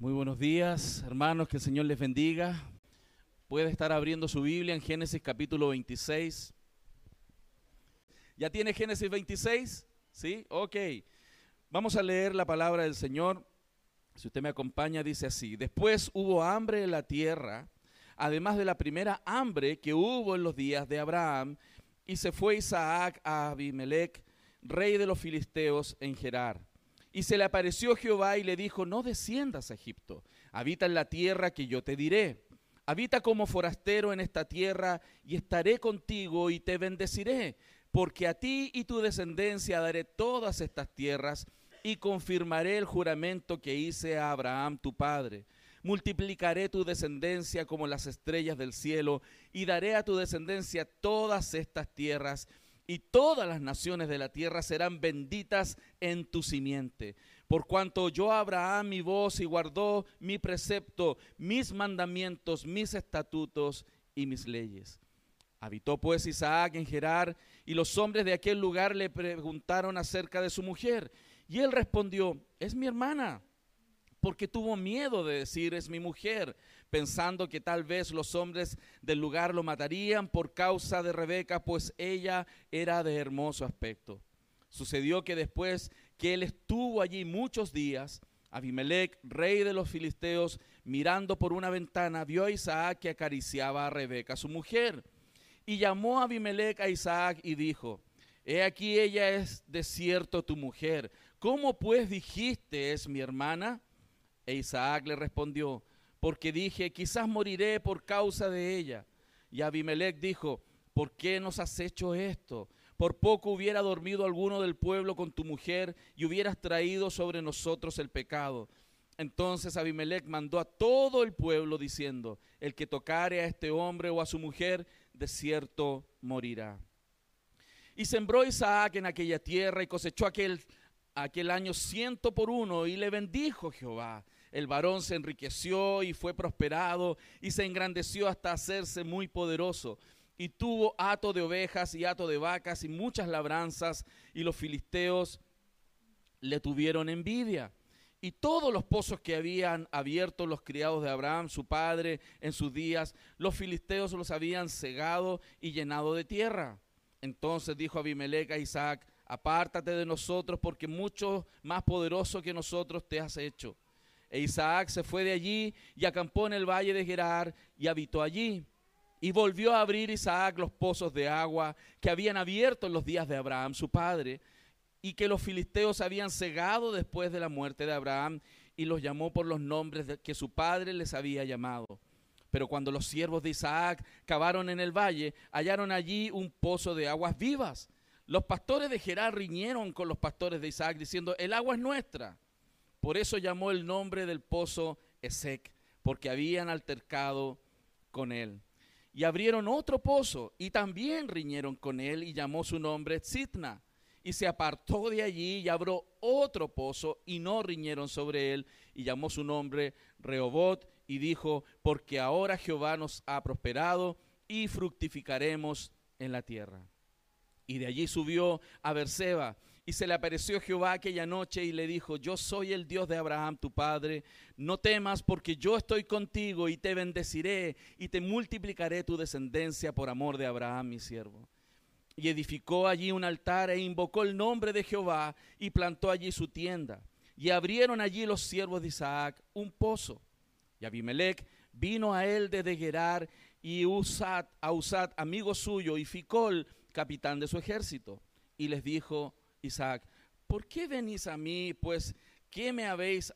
Muy buenos días, hermanos, que el Señor les bendiga. Puede estar abriendo su Biblia en Génesis capítulo 26. ¿Ya tiene Génesis 26? ¿Sí? Ok. Vamos a leer la palabra del Señor. Si usted me acompaña, dice así. Después hubo hambre en la tierra, además de la primera hambre que hubo en los días de Abraham, y se fue Isaac a Abimelech, rey de los filisteos, en Gerar. Y se le apareció Jehová y le dijo, no desciendas a Egipto, habita en la tierra que yo te diré. Habita como forastero en esta tierra y estaré contigo y te bendeciré, porque a ti y tu descendencia daré todas estas tierras y confirmaré el juramento que hice a Abraham tu padre. Multiplicaré tu descendencia como las estrellas del cielo y daré a tu descendencia todas estas tierras y todas las naciones de la tierra serán benditas en tu simiente. Por cuanto yo Abraham mi voz y guardó mi precepto, mis mandamientos, mis estatutos y mis leyes. Habitó pues Isaac en Gerar y los hombres de aquel lugar le preguntaron acerca de su mujer. Y él respondió, es mi hermana porque tuvo miedo de decir es mi mujer, pensando que tal vez los hombres del lugar lo matarían por causa de Rebeca, pues ella era de hermoso aspecto. Sucedió que después que él estuvo allí muchos días, Abimelech, rey de los filisteos, mirando por una ventana, vio a Isaac que acariciaba a Rebeca, su mujer, y llamó a Abimelech a Isaac y dijo, He aquí ella es de cierto tu mujer. ¿Cómo pues dijiste es mi hermana? E Isaac le respondió, porque dije, quizás moriré por causa de ella. Y Abimelech dijo, ¿por qué nos has hecho esto? Por poco hubiera dormido alguno del pueblo con tu mujer y hubieras traído sobre nosotros el pecado. Entonces Abimelech mandó a todo el pueblo diciendo, el que tocare a este hombre o a su mujer, de cierto morirá. Y sembró Isaac en aquella tierra y cosechó aquel, aquel año ciento por uno y le bendijo Jehová el varón se enriqueció y fue prosperado y se engrandeció hasta hacerse muy poderoso. Y tuvo hato de ovejas y hato de vacas y muchas labranzas y los filisteos le tuvieron envidia. Y todos los pozos que habían abierto los criados de Abraham, su padre, en sus días, los filisteos los habían cegado y llenado de tierra. Entonces dijo Abimelech a Isaac, apártate de nosotros porque mucho más poderoso que nosotros te has hecho. E Isaac se fue de allí y acampó en el valle de Gerar y habitó allí. Y volvió a abrir Isaac los pozos de agua que habían abierto en los días de Abraham, su padre, y que los filisteos habían cegado después de la muerte de Abraham, y los llamó por los nombres que su padre les había llamado. Pero cuando los siervos de Isaac cavaron en el valle, hallaron allí un pozo de aguas vivas. Los pastores de Gerar riñeron con los pastores de Isaac, diciendo, el agua es nuestra. Por eso llamó el nombre del pozo Esec, porque habían altercado con él. Y abrieron otro pozo y también riñeron con él y llamó su nombre Zitna. Y se apartó de allí y abrió otro pozo y no riñeron sobre él y llamó su nombre Rehobot y dijo, porque ahora Jehová nos ha prosperado y fructificaremos en la tierra. Y de allí subió a Berseba y se le apareció Jehová aquella noche y le dijo, yo soy el Dios de Abraham tu padre, no temas porque yo estoy contigo y te bendeciré y te multiplicaré tu descendencia por amor de Abraham mi siervo. Y edificó allí un altar e invocó el nombre de Jehová y plantó allí su tienda. Y abrieron allí los siervos de Isaac un pozo. Y Abimelech vino a él de Gerar y Usat, a Usat, amigo suyo, y Ficol, capitán de su ejército. Y les dijo, Isaac, ¿por qué venís a mí, pues que me habéis,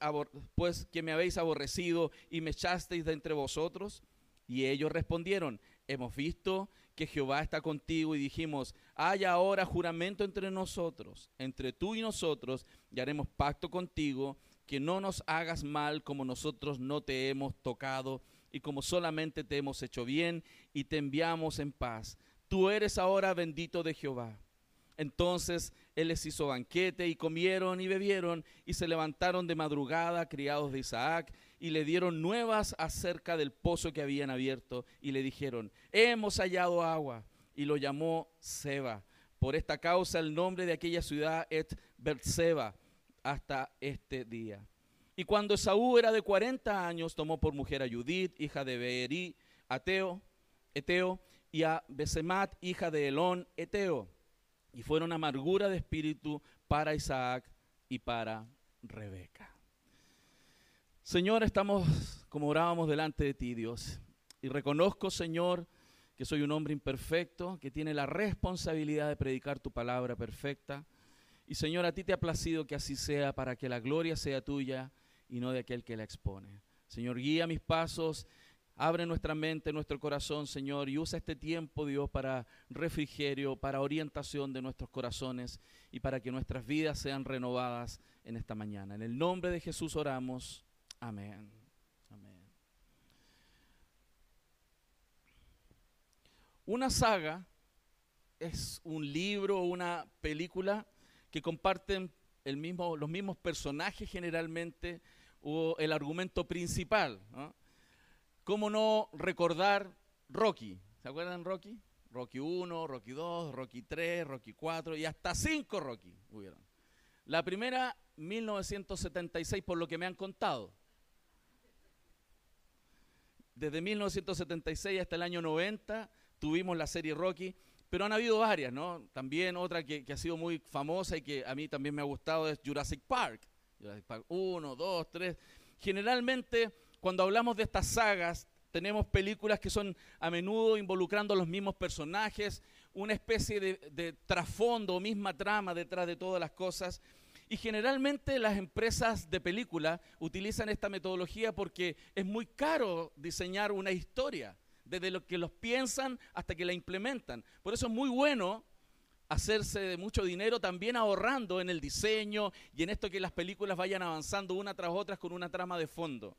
pues, me habéis aborrecido y me echasteis de entre vosotros? Y ellos respondieron, hemos visto que Jehová está contigo y dijimos, hay ahora juramento entre nosotros, entre tú y nosotros, y haremos pacto contigo, que no nos hagas mal como nosotros no te hemos tocado y como solamente te hemos hecho bien y te enviamos en paz. Tú eres ahora bendito de Jehová. Entonces él les hizo banquete y comieron y bebieron y se levantaron de madrugada criados de Isaac y le dieron nuevas acerca del pozo que habían abierto y le dijeron, hemos hallado agua y lo llamó Seba. Por esta causa el nombre de aquella ciudad es Berseba hasta este día. Y cuando Esaú era de 40 años, tomó por mujer a Judith, hija de Beeri, Ateo, Eteo, y a Besemat, hija de Elón, Eteo. Y fueron amargura de espíritu para Isaac y para Rebeca. Señor, estamos como orábamos delante de ti, Dios. Y reconozco, Señor, que soy un hombre imperfecto, que tiene la responsabilidad de predicar tu palabra perfecta. Y Señor, a ti te ha placido que así sea para que la gloria sea tuya y no de aquel que la expone. Señor, guía mis pasos, abre nuestra mente, nuestro corazón, Señor, y usa este tiempo, Dios, para refrigerio, para orientación de nuestros corazones y para que nuestras vidas sean renovadas en esta mañana. En el nombre de Jesús oramos. Amén. Amén. Una saga es un libro o una película que comparten el mismo, los mismos personajes generalmente o el argumento principal. ¿Cómo no recordar Rocky? ¿Se acuerdan Rocky? Rocky 1, Rocky 2, Rocky 3, Rocky 4 y hasta 5 Rocky hubieron. La primera, 1976, por lo que me han contado. Desde 1976 hasta el año 90 tuvimos la serie Rocky, pero han habido varias, ¿no? También otra que, que ha sido muy famosa y que a mí también me ha gustado es Jurassic Park. Jurassic Park 1, 2, 3. Generalmente cuando hablamos de estas sagas, tenemos películas que son a menudo involucrando a los mismos personajes, una especie de, trasfondo o misma trama detrás de todas las cosas. Y generalmente las empresas de película utilizan esta metodología porque es muy caro diseñar una historia, desde lo que los piensan hasta que la implementan. Por eso es muy bueno hacerse de mucho dinero también ahorrando en el diseño y en esto que las películas vayan avanzando una tras otra con una trama de fondo.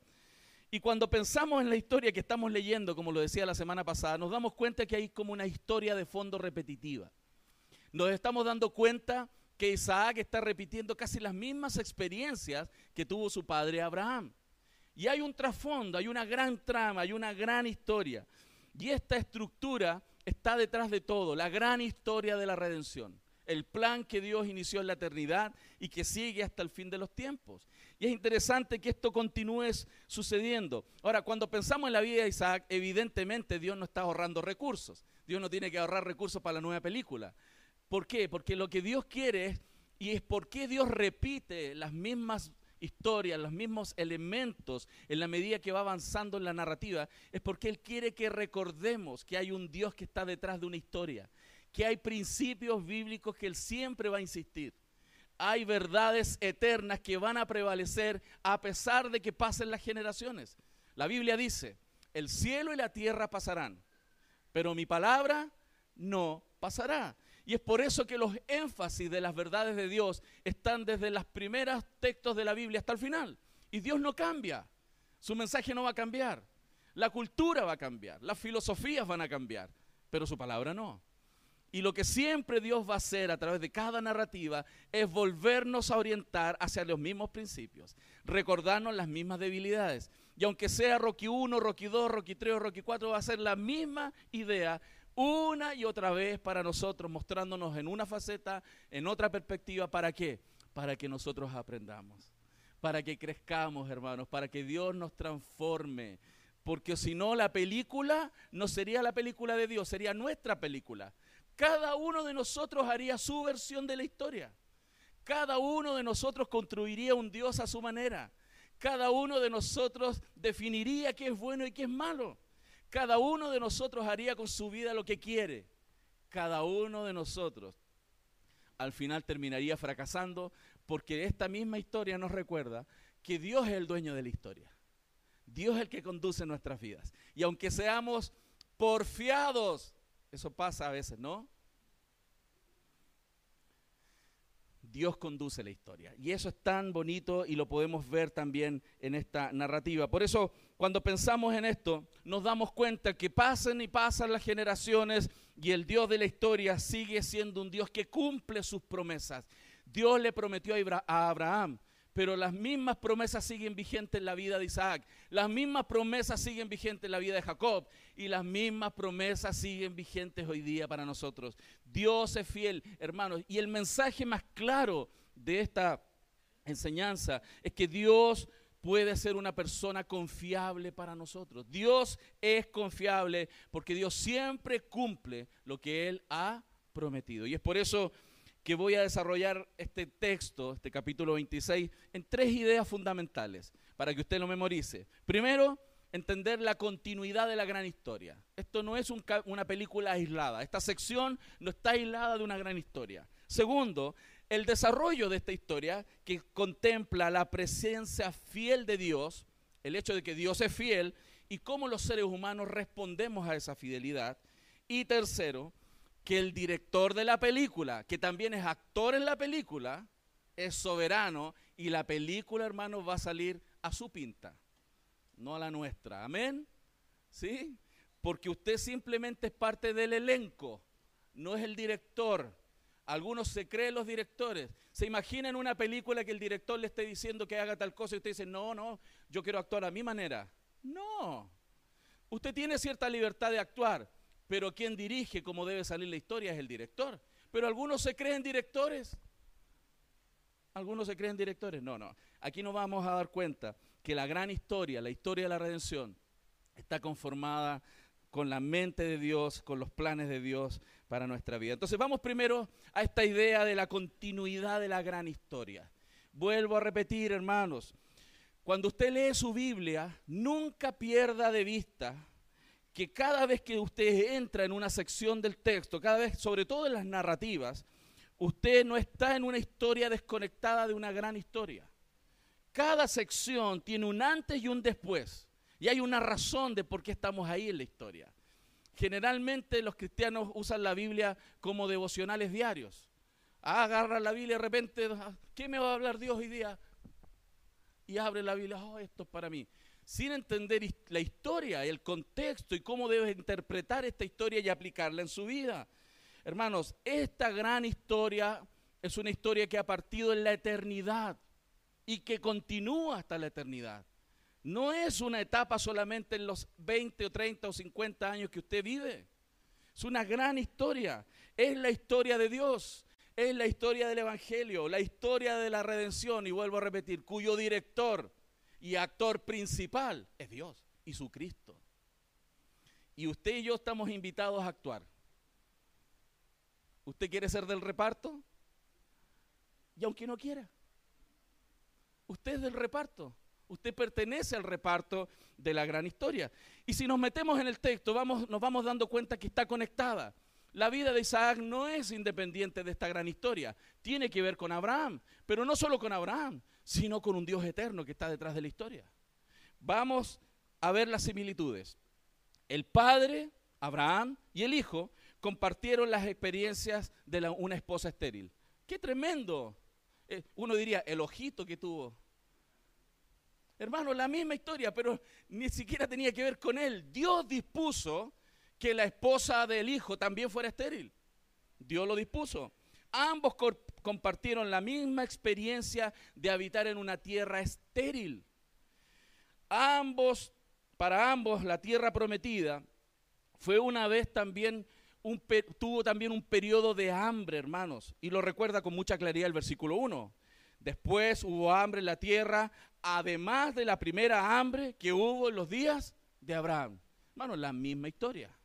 Y cuando pensamos en la historia que estamos leyendo, como lo decía la semana pasada, nos damos cuenta que hay como una historia de fondo repetitiva. Nos estamos dando cuenta que Isaac está repitiendo casi las mismas experiencias que tuvo su padre Abraham. Y hay un trasfondo, hay una gran trama, hay una gran historia. Y esta estructura está detrás de todo, la gran historia de la redención el plan que Dios inició en la eternidad y que sigue hasta el fin de los tiempos. Y es interesante que esto continúe sucediendo. Ahora, cuando pensamos en la vida de Isaac, evidentemente Dios no está ahorrando recursos. Dios no tiene que ahorrar recursos para la nueva película. ¿Por qué? Porque lo que Dios quiere y es por qué Dios repite las mismas historias, los mismos elementos en la medida que va avanzando en la narrativa, es porque Él quiere que recordemos que hay un Dios que está detrás de una historia que hay principios bíblicos que Él siempre va a insistir. Hay verdades eternas que van a prevalecer a pesar de que pasen las generaciones. La Biblia dice, el cielo y la tierra pasarán, pero mi palabra no pasará. Y es por eso que los énfasis de las verdades de Dios están desde los primeros textos de la Biblia hasta el final. Y Dios no cambia. Su mensaje no va a cambiar. La cultura va a cambiar. Las filosofías van a cambiar. Pero su palabra no. Y lo que siempre Dios va a hacer a través de cada narrativa es volvernos a orientar hacia los mismos principios, recordarnos las mismas debilidades. Y aunque sea Rocky 1, Rocky 2, Rocky 3 o Rocky 4, va a ser la misma idea una y otra vez para nosotros, mostrándonos en una faceta, en otra perspectiva. ¿Para qué? Para que nosotros aprendamos, para que crezcamos, hermanos, para que Dios nos transforme. Porque si no, la película no sería la película de Dios, sería nuestra película. Cada uno de nosotros haría su versión de la historia. Cada uno de nosotros construiría un Dios a su manera. Cada uno de nosotros definiría qué es bueno y qué es malo. Cada uno de nosotros haría con su vida lo que quiere. Cada uno de nosotros al final terminaría fracasando porque esta misma historia nos recuerda que Dios es el dueño de la historia. Dios es el que conduce nuestras vidas. Y aunque seamos porfiados eso pasa a veces, ¿no? Dios conduce la historia. Y eso es tan bonito y lo podemos ver también en esta narrativa. Por eso, cuando pensamos en esto, nos damos cuenta que pasan y pasan las generaciones y el Dios de la historia sigue siendo un Dios que cumple sus promesas. Dios le prometió a Abraham pero las mismas promesas siguen vigentes en la vida de Isaac, las mismas promesas siguen vigentes en la vida de Jacob y las mismas promesas siguen vigentes hoy día para nosotros. Dios es fiel, hermanos, y el mensaje más claro de esta enseñanza es que Dios puede ser una persona confiable para nosotros. Dios es confiable porque Dios siempre cumple lo que Él ha prometido. Y es por eso que voy a desarrollar este texto, este capítulo 26, en tres ideas fundamentales para que usted lo memorice. Primero, entender la continuidad de la gran historia. Esto no es una película aislada. Esta sección no está aislada de una gran historia. Segundo, el desarrollo de esta historia que contempla la presencia fiel de Dios, el hecho de que Dios es fiel y cómo los seres humanos respondemos a esa fidelidad. Y tercero, que el director de la película, que también es actor en la película, es soberano y la película, hermanos, va a salir a su pinta, no a la nuestra. Amén. ¿Sí? Porque usted simplemente es parte del elenco, no es el director. Algunos se creen los directores. Se imaginan una película que el director le esté diciendo que haga tal cosa y usted dice, no, no, yo quiero actuar a mi manera. No. Usted tiene cierta libertad de actuar, pero quien dirige cómo debe salir la historia es el director. Pero algunos se creen directores. Algunos se creen directores. No, no. Aquí nos vamos a dar cuenta que la gran historia, la historia de la redención, está conformada con la mente de Dios, con los planes de Dios para nuestra vida. Entonces vamos primero a esta idea de la continuidad de la gran historia. Vuelvo a repetir, hermanos, cuando usted lee su Biblia, nunca pierda de vista que cada vez que usted entra en una sección del texto, cada vez, sobre todo en las narrativas, usted no está en una historia desconectada de una gran historia. Cada sección tiene un antes y un después. Y hay una razón de por qué estamos ahí en la historia. Generalmente los cristianos usan la Biblia como devocionales diarios. Ah, agarra la Biblia y de repente, ah, ¿qué me va a hablar Dios hoy día? Y abre la Biblia, oh, esto es para mí. Sin entender la historia, el contexto y cómo debe interpretar esta historia y aplicarla en su vida. Hermanos, esta gran historia es una historia que ha partido en la eternidad y que continúa hasta la eternidad. No es una etapa solamente en los 20 o 30 o 50 años que usted vive. Es una gran historia. Es la historia de Dios. Es la historia del Evangelio, la historia de la redención, y vuelvo a repetir, cuyo director y actor principal es Dios y su Cristo. Y usted y yo estamos invitados a actuar. ¿Usted quiere ser del reparto? Y aunque no quiera, usted es del reparto. Usted pertenece al reparto de la gran historia. Y si nos metemos en el texto, vamos, nos vamos dando cuenta que está conectada. La vida de Isaac no es independiente de esta gran historia. Tiene que ver con Abraham, pero no solo con Abraham, sino con un Dios eterno que está detrás de la historia. Vamos a ver las similitudes. El padre, Abraham, y el hijo compartieron las experiencias de una esposa estéril. ¡Qué tremendo! Eh, uno diría, el ojito que tuvo Hermano, la misma historia, pero ni siquiera tenía que ver con él. Dios dispuso que la esposa del hijo también fuera estéril. Dios lo dispuso. Ambos compartieron la misma experiencia de habitar en una tierra estéril. Ambos, para ambos, la tierra prometida fue una vez también un, tuvo también un periodo de hambre, hermanos, y lo recuerda con mucha claridad el versículo 1. Después hubo hambre en la tierra, además de la primera hambre que hubo en los días de Abraham. Hermano, la misma historia.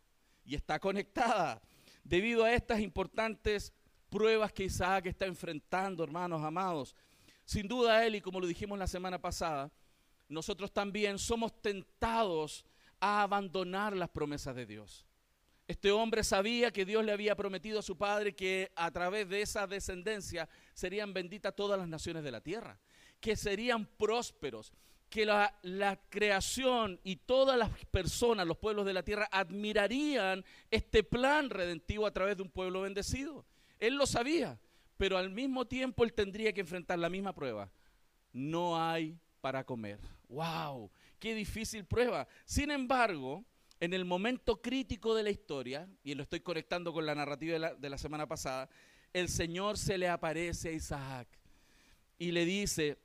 Y está conectada debido a estas importantes pruebas que Isaac está enfrentando, hermanos amados. Sin duda él, y como lo dijimos la semana pasada, nosotros también somos tentados a abandonar las promesas de Dios. Este hombre sabía que Dios le había prometido a su padre que a través de esa descendencia serían benditas todas las naciones de la tierra, que serían prósperos, que la, creación y todas las personas, los pueblos de la tierra, admirarían este plan redentivo a través de un pueblo bendecido. Él lo sabía, pero al mismo tiempo él tendría que enfrentar la misma prueba. No hay para comer. ¡Wow! ¡Qué difícil prueba! Sin embargo, en el momento crítico de la historia, y lo estoy conectando con la narrativa de la, semana pasada, el Señor se le aparece a Isaac y le dice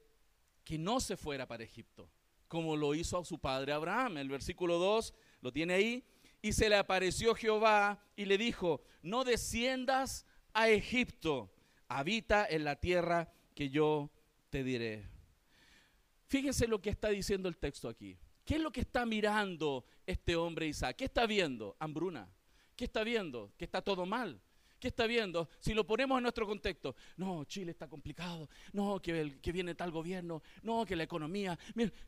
que no se fuera para Egipto, como lo hizo a su padre Abraham. El versículo 2 lo tiene ahí. Y se le apareció Jehová y le dijo, no desciendas a Egipto, habita en la tierra que yo te diré. Fíjense lo que está diciendo el texto aquí. ¿Qué es lo que está mirando este hombre Isaac? ¿Qué está viendo? Hambruna. ¿Qué está viendo? Que está todo mal. ¿Qué está viendo? Si lo ponemos en nuestro contexto, no, Chile está complicado, no, que, que viene tal gobierno, no, que la economía,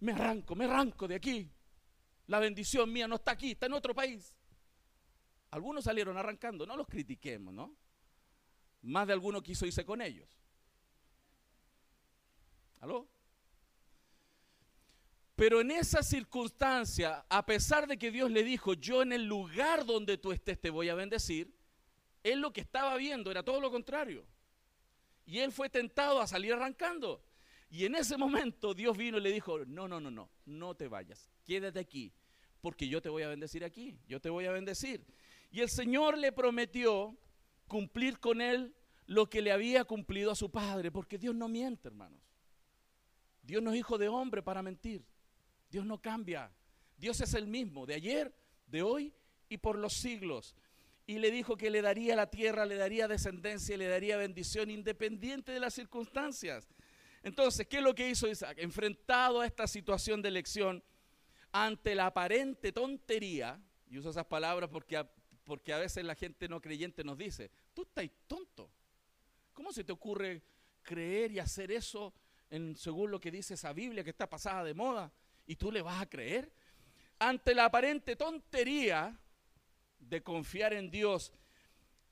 me arranco, me arranco de aquí. La bendición mía no está aquí, está en otro país. Algunos salieron arrancando, no los critiquemos, ¿no? Más de alguno quiso irse con ellos. ¿Aló? Pero en esa circunstancia, a pesar de que Dios le dijo, yo en el lugar donde tú estés te voy a bendecir, él lo que estaba viendo era todo lo contrario. Y él fue tentado a salir arrancando. Y en ese momento Dios vino y le dijo, no, no, no, no, no te vayas, quédate aquí, porque yo te voy a bendecir aquí, yo te voy a bendecir. Y el Señor le prometió cumplir con él lo que le había cumplido a su padre, porque Dios no miente, hermanos. Dios no es hijo de hombre para mentir. Dios no cambia. Dios es el mismo, de ayer, de hoy y por los siglos y le dijo que le daría la tierra, le daría descendencia, le daría bendición independiente de las circunstancias. Entonces, ¿qué es lo que hizo Isaac? Enfrentado a esta situación de elección, ante la aparente tontería, y uso esas palabras porque porque a veces la gente no creyente nos dice, tú estás tonto. ¿Cómo se te ocurre creer y hacer eso en, según lo que dice esa Biblia que está pasada de moda? ¿Y tú le vas a creer? Ante la aparente tontería, de confiar en Dios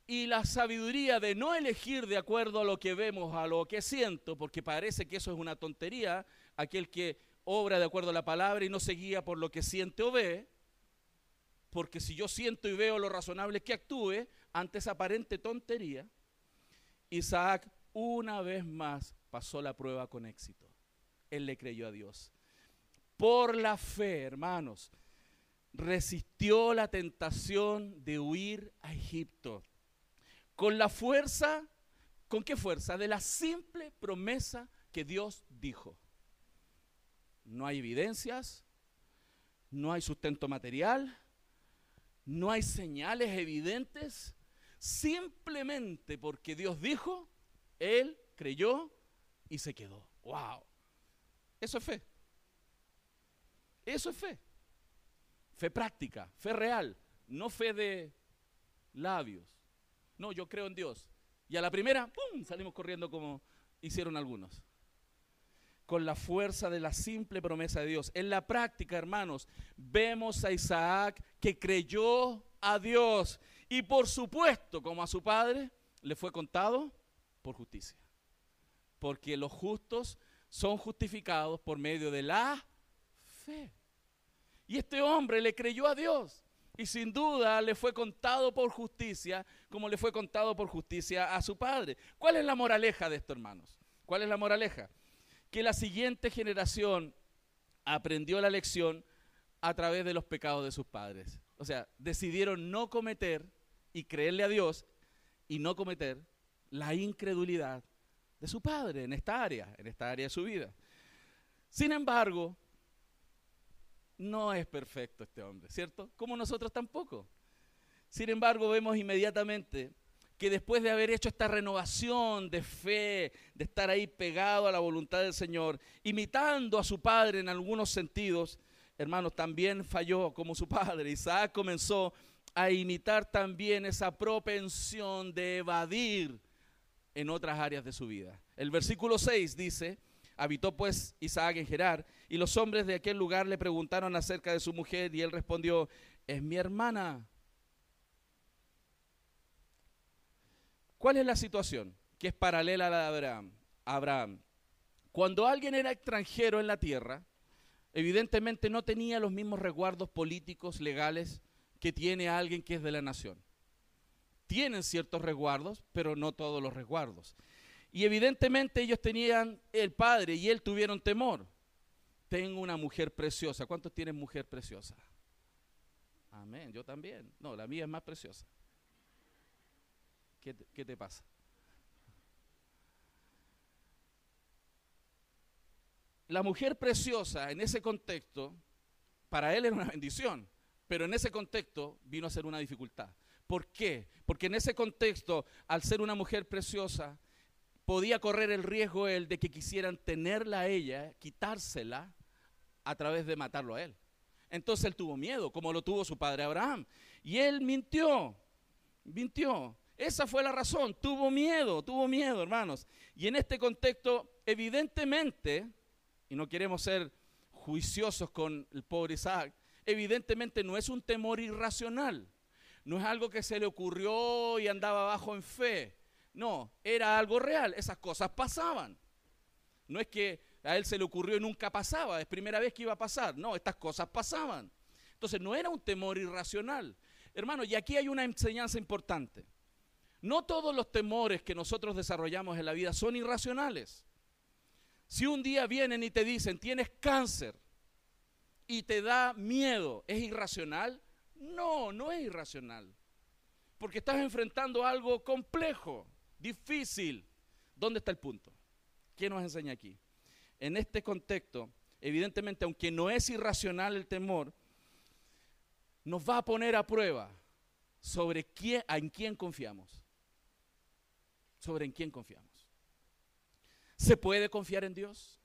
y la sabiduría de no elegir de acuerdo a lo que vemos, a lo que siento, porque parece que eso es una tontería, aquel que obra de acuerdo a la palabra y no se guía por lo que siente o ve, porque si yo siento y veo lo razonable que actúe ante esa aparente tontería, Isaac una vez más pasó la prueba con éxito. Él le creyó a Dios. Por la fe, hermanos resistió la tentación de huir a Egipto. Con la fuerza, ¿con qué fuerza? De la simple promesa que Dios dijo. No hay evidencias, no hay sustento material, no hay señales evidentes, simplemente porque Dios dijo, él creyó y se quedó. ¡Wow! Eso es fe. Eso es fe. Fe práctica, fe real, no fe de labios. No, yo creo en Dios. Y a la primera, ¡pum!, salimos corriendo como hicieron algunos. Con la fuerza de la simple promesa de Dios. En la práctica, hermanos, vemos a Isaac que creyó a Dios. Y por supuesto, como a su padre, le fue contado por justicia. Porque los justos son justificados por medio de la fe. Y este hombre le creyó a Dios. Y sin duda le fue contado por justicia, como le fue contado por justicia a su padre. ¿Cuál es la moraleja de esto, hermanos? ¿Cuál es la moraleja? Que la siguiente generación aprendió la lección a través de los pecados de sus padres. O sea, decidieron no cometer y creerle a Dios y no cometer la incredulidad de su padre en esta área, en esta área de su vida. Sin embargo, no es perfecto este hombre, ¿cierto? Como nosotros tampoco. Sin embargo, vemos inmediatamente que después de haber hecho esta renovación de fe, de estar ahí pegado a la voluntad del Señor, imitando a su padre en algunos sentidos, hermanos, también falló como su padre. Isaac comenzó a imitar también esa propensión de evadir en otras áreas de su vida. El versículo 6 dice, Habitó pues Isaac en Gerar, y los hombres de aquel lugar le preguntaron acerca de su mujer, y él respondió, es mi hermana. ¿Cuál es la situación? Que es paralela a la de Abraham. Abraham. Cuando alguien era extranjero en la tierra, evidentemente no tenía los mismos resguardos políticos, legales, que tiene alguien que es de la nación. Tienen ciertos resguardos, pero no todos los resguardos. Y evidentemente ellos tenían, el padre y él tuvieron temor. Tengo una mujer preciosa. ¿Cuántos tienen mujer preciosa? Amén, yo también. No, la mía es más preciosa. ¿Qué te, pasa? La mujer preciosa en ese contexto, para él era una bendición, pero en ese contexto vino a ser una dificultad. ¿Por qué? Porque en ese contexto, al ser una mujer preciosa, podía correr el riesgo el de que quisieran tenerla a ella, quitársela a través de matarlo a él. Entonces él tuvo miedo, como lo tuvo su padre Abraham. Y él mintió, mintió. Esa fue la razón, tuvo miedo, tuvo miedo, hermanos. Y en este contexto, evidentemente, y no queremos ser juiciosos con el pobre Isaac, evidentemente no es un temor irracional, no es algo que se le ocurrió y andaba bajo en fe, no, era algo real, esas cosas pasaban. No es que a él se le ocurrió y nunca pasaba, es primera vez que iba a pasar, no, estas cosas pasaban. Entonces no era un temor irracional. Hermano, y aquí hay una enseñanza importante. No todos los temores que nosotros desarrollamos en la vida son irracionales. Si un día vienen y te dicen, tienes cáncer y te da miedo, ¿es irracional? No, no es irracional. Porque estás enfrentando algo complejo, difícil. ¿Dónde está el punto? ¿Quién nos enseña aquí? En este contexto, evidentemente, aunque no es irracional el temor, nos va a poner a prueba sobre quién, en quién confiamos sobre en quién confiamos. ¿Se puede confiar en Dios?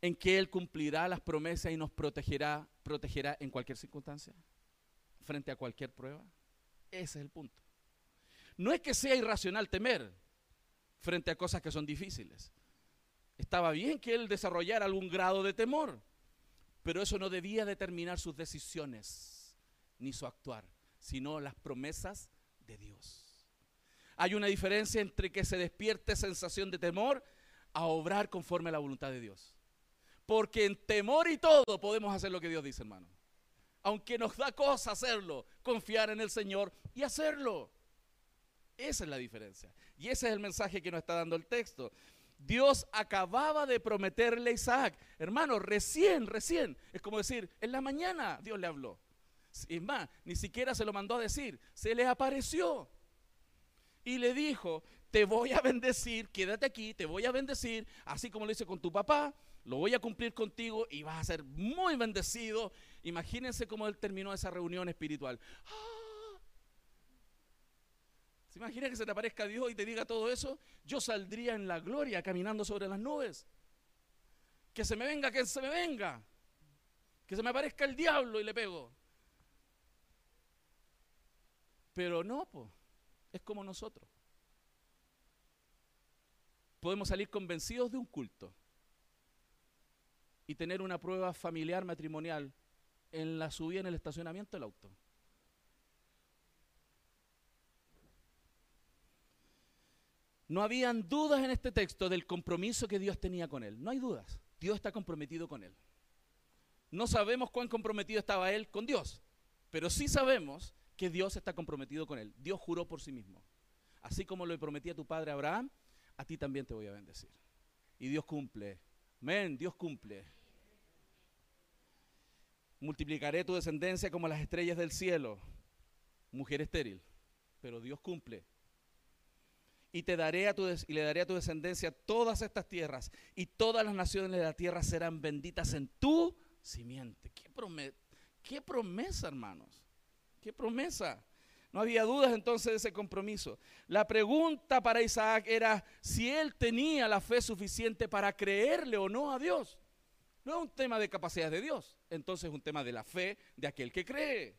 ¿En que Él cumplirá las promesas y nos protegerá, protegerá en cualquier circunstancia? ¿Frente a cualquier prueba? Ese es el punto. No es que sea irracional temer frente a cosas que son difíciles. Estaba bien que Él desarrollara algún grado de temor, pero eso no debía determinar sus decisiones ni su actuar, sino las promesas de Dios. Hay una diferencia entre que se despierte sensación de temor a obrar conforme a la voluntad de Dios. Porque en temor y todo podemos hacer lo que Dios dice, hermano. Aunque nos da cosa hacerlo, confiar en el Señor y hacerlo. Esa es la diferencia. Y ese es el mensaje que nos está dando el texto. Dios acababa de prometerle a Isaac, hermano, recién, recién. Es como decir, en la mañana Dios le habló. Es más, ni siquiera se lo mandó a decir, se le apareció y le dijo, te voy a bendecir, quédate aquí, te voy a bendecir, así como lo hice con tu papá, lo voy a cumplir contigo y vas a ser muy bendecido. Imagínense cómo él terminó esa reunión espiritual. ¡Ah! ¿Se imagina que se te aparezca Dios y te diga todo eso? Yo saldría en la gloria caminando sobre las nubes. Que se me venga, que se me venga. Que se me aparezca el diablo y le pego. Pero no, pues es como nosotros. Podemos salir convencidos de un culto y tener una prueba familiar matrimonial en la subida en el estacionamiento del auto. No habían dudas en este texto del compromiso que Dios tenía con él. No hay dudas. Dios está comprometido con él. No sabemos cuán comprometido estaba él con Dios, pero sí sabemos que Dios está comprometido con él. Dios juró por sí mismo. Así como lo prometí a tu padre Abraham, a ti también te voy a bendecir. Y Dios cumple. Amén, Dios cumple. Multiplicaré tu descendencia como las estrellas del cielo. Mujer estéril, pero Dios cumple. Y te daré a tu y le daré a tu descendencia todas estas tierras y todas las naciones de la tierra serán benditas en tu simiente. Qué, qué promesa, hermanos. Qué promesa. No había dudas entonces de ese compromiso. La pregunta para Isaac era si él tenía la fe suficiente para creerle o no a Dios. No es un tema de capacidad de Dios, entonces es un tema de la fe de aquel que cree.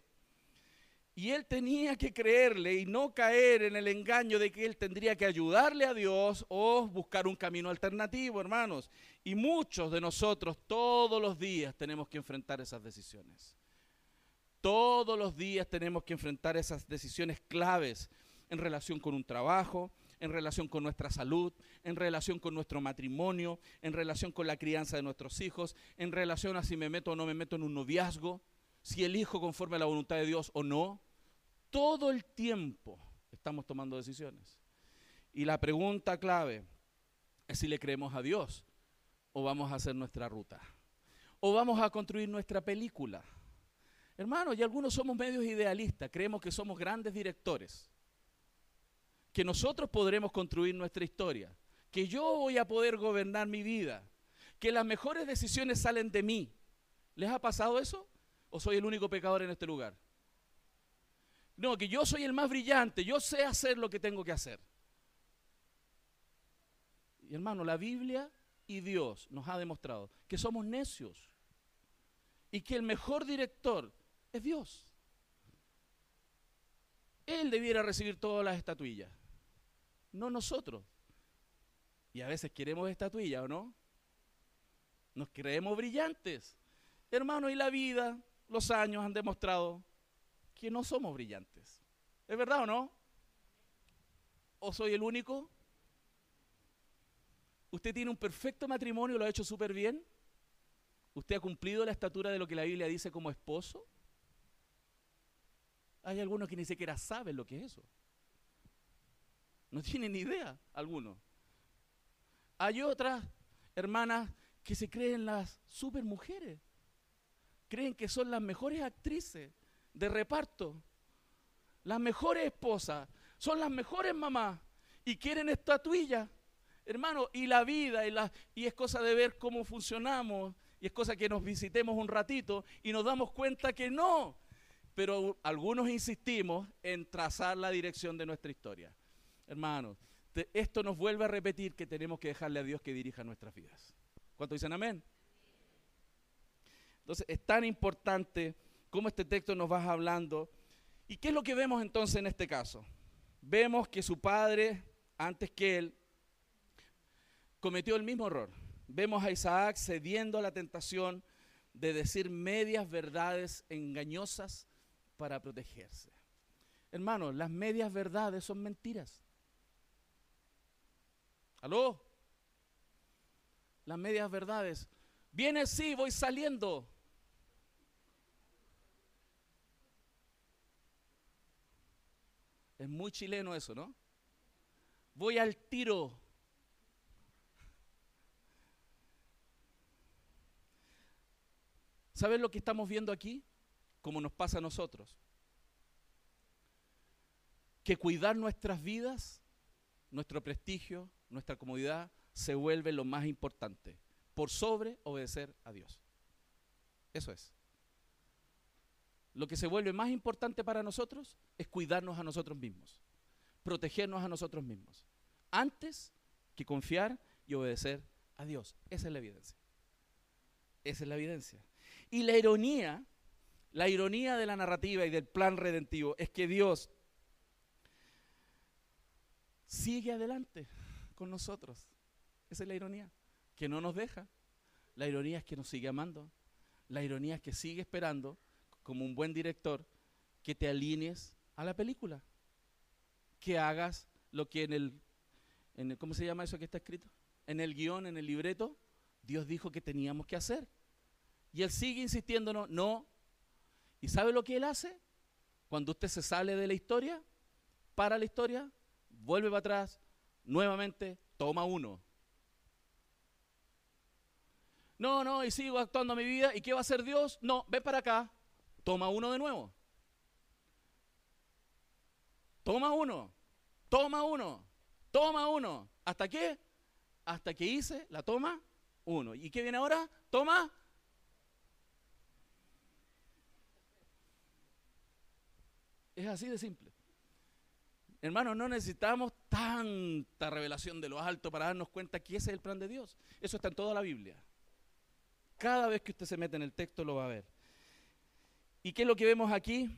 Y él tenía que creerle y no caer en el engaño de que él tendría que ayudarle a Dios o buscar un camino alternativo, hermanos. Y muchos de nosotros todos los días tenemos que enfrentar esas decisiones. Todos los días tenemos que enfrentar esas decisiones claves en relación con un trabajo, en relación con nuestra salud, en relación con nuestro matrimonio, en relación con la crianza de nuestros hijos, en relación a si me meto o no me meto en un noviazgo, si elijo conforme a la voluntad de Dios o no. Todo el tiempo estamos tomando decisiones. Y la pregunta clave es si le creemos a Dios o vamos a hacer nuestra ruta o vamos a construir nuestra película. Hermanos, y algunos somos medios idealistas, creemos que somos grandes directores, que nosotros podremos construir nuestra historia, que yo voy a poder gobernar mi vida, que las mejores decisiones salen de mí. ¿Les ha pasado eso? ¿O soy el único pecador en este lugar? No, que yo soy el más brillante, yo sé hacer lo que tengo que hacer. Y hermano, la Biblia y Dios nos ha demostrado que somos necios y que el mejor director es Dios. Él debiera recibir todas las estatuillas, no nosotros. Y a veces queremos estatuillas, ¿o no? Nos creemos brillantes. Hermano, y la vida, los años han demostrado que no somos brillantes. ¿Es verdad o no? ¿O soy el único? ¿Usted tiene un perfecto matrimonio, lo ha hecho súper bien? ¿Usted ha cumplido la estatura de lo que la Biblia dice como esposo? Hay algunos que ni siquiera saben lo que es eso. No tienen ni idea, algunos. Hay otras hermanas que se creen las super mujeres. Creen que son las mejores actrices de reparto, las mejores esposas, son las mejores mamás y quieren estatuillas. Hermano, y la vida, y, la, y es cosa de ver cómo funcionamos, y es cosa que nos visitemos un ratito y nos damos cuenta que no. Pero algunos insistimos en trazar la dirección de nuestra historia. Hermanos, esto nos vuelve a repetir que tenemos que dejarle a Dios que dirija nuestras vidas. ¿Cuánto dicen amén? Entonces, es tan importante cómo este texto nos va hablando. ¿Y qué es lo que vemos entonces en este caso? Vemos que su padre, antes que él, cometió el mismo error vemos a Isaac cediendo a la tentación de decir medias verdades engañosas para protegerse. Hermanos, las medias verdades son mentiras. ¿Aló? Las medias verdades. Viene sí, voy saliendo. Es muy chileno eso, ¿no? Voy al tiro. ¿Sabes lo que estamos viendo aquí? Como nos pasa a nosotros. Que cuidar nuestras vidas, nuestro prestigio, nuestra comodidad, se vuelve lo más importante, por sobre obedecer a Dios. Eso es. Lo que se vuelve más importante para nosotros es cuidarnos a nosotros mismos, protegernos a nosotros mismos, antes que confiar y obedecer a Dios. Esa es la evidencia. Esa es la evidencia. Y la ironía, la ironía de la narrativa y del plan redentivo es que Dios sigue adelante con nosotros. Esa es la ironía, que no nos deja. La ironía es que nos sigue amando. La ironía es que sigue esperando, como un buen director, que te alinees a la película. Que hagas lo que en el, en el ¿cómo se llama eso que está escrito? En el guion, en el libreto, Dios dijo que teníamos que hacer. Y él sigue insistiéndonos, no. ¿Y sabe lo que él hace? Cuando usted se sale de la historia, para la historia, vuelve para atrás, nuevamente toma uno. No, no, y sigo actuando mi vida. ¿Y qué va a hacer Dios? No, ve para acá, toma uno de nuevo. Toma uno, toma uno, toma uno. ¿Hasta qué? Hasta que hice la toma uno. ¿Y qué viene ahora? Toma Es así de simple. Hermanos, no necesitamos tanta revelación de lo alto para darnos cuenta que ese es el plan de Dios. Eso está en toda la Biblia. Cada vez que usted se mete en el texto lo va a ver. ¿Y qué es lo que vemos aquí?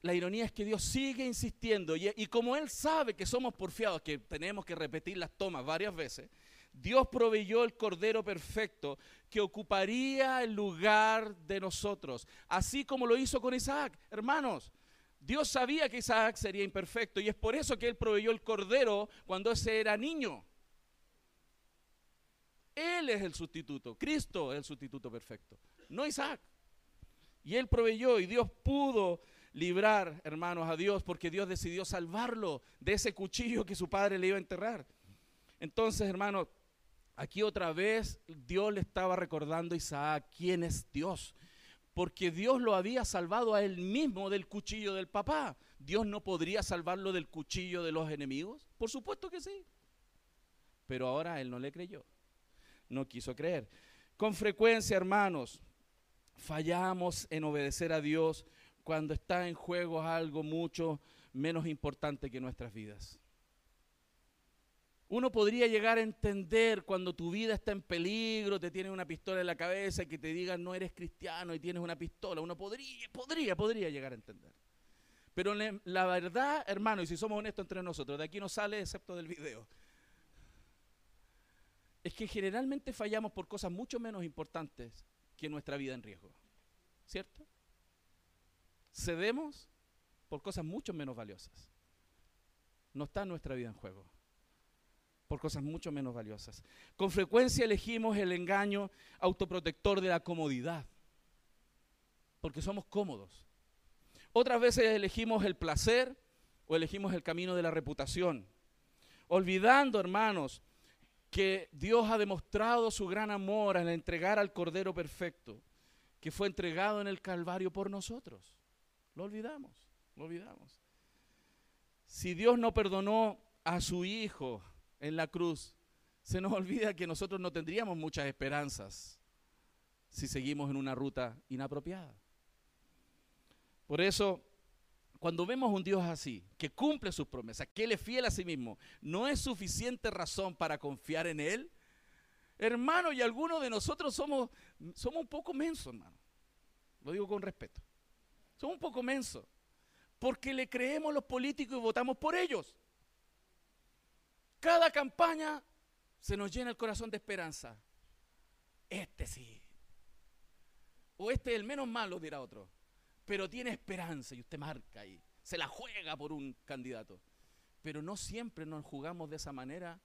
La ironía es que Dios sigue insistiendo y, y como Él sabe que somos porfiados, que tenemos que repetir las tomas varias veces, Dios proveyó el Cordero perfecto que ocuparía el lugar de nosotros, así como lo hizo con Isaac. Hermanos, Dios sabía que Isaac sería imperfecto y es por eso que él proveyó el cordero cuando ese era niño. Él es el sustituto, Cristo es el sustituto perfecto, no Isaac. Y él proveyó y Dios pudo librar, hermanos, a Dios porque Dios decidió salvarlo de ese cuchillo que su padre le iba a enterrar. Entonces, hermanos, aquí otra vez Dios le estaba recordando a Isaac quién es Dios porque Dios lo había salvado a él mismo del cuchillo del papá. ¿Dios no podría salvarlo del cuchillo de los enemigos? Por supuesto que sí. Pero ahora él no le creyó. No quiso creer. Con frecuencia, hermanos, fallamos en obedecer a Dios cuando está en juego algo mucho menos importante que nuestras vidas. Uno podría llegar a entender cuando tu vida está en peligro, te tienen una pistola en la cabeza y que te digan no eres cristiano y tienes una pistola. Uno podría, podría, podría llegar a entender. Pero la verdad, hermano, y si somos honestos entre nosotros, de aquí no sale excepto del video, es que generalmente fallamos por cosas mucho menos importantes que nuestra vida en riesgo. ¿Cierto? Cedemos por cosas mucho menos valiosas. No está nuestra vida en juego por cosas mucho menos valiosas. Con frecuencia elegimos el engaño autoprotector de la comodidad, porque somos cómodos. Otras veces elegimos el placer o elegimos el camino de la reputación, olvidando, hermanos, que Dios ha demostrado su gran amor al entregar al Cordero Perfecto, que fue entregado en el Calvario por nosotros. Lo olvidamos, lo olvidamos. Si Dios no perdonó a su Hijo, en la cruz, se nos olvida que nosotros no tendríamos muchas esperanzas si seguimos en una ruta inapropiada. Por eso, cuando vemos un Dios así, que cumple sus promesas, que Él es fiel a sí mismo, no es suficiente razón para confiar en Él. Hermano, y algunos de nosotros somos, somos un poco mensos, hermano. Lo digo con respeto. Somos un poco mensos. Porque le creemos los políticos y votamos por ellos. Cada campaña se nos llena el corazón de esperanza. Este sí. O este es el menos malo, dirá otro. Pero tiene esperanza y usted marca ahí. Se la juega por un candidato. Pero no siempre nos jugamos de esa manera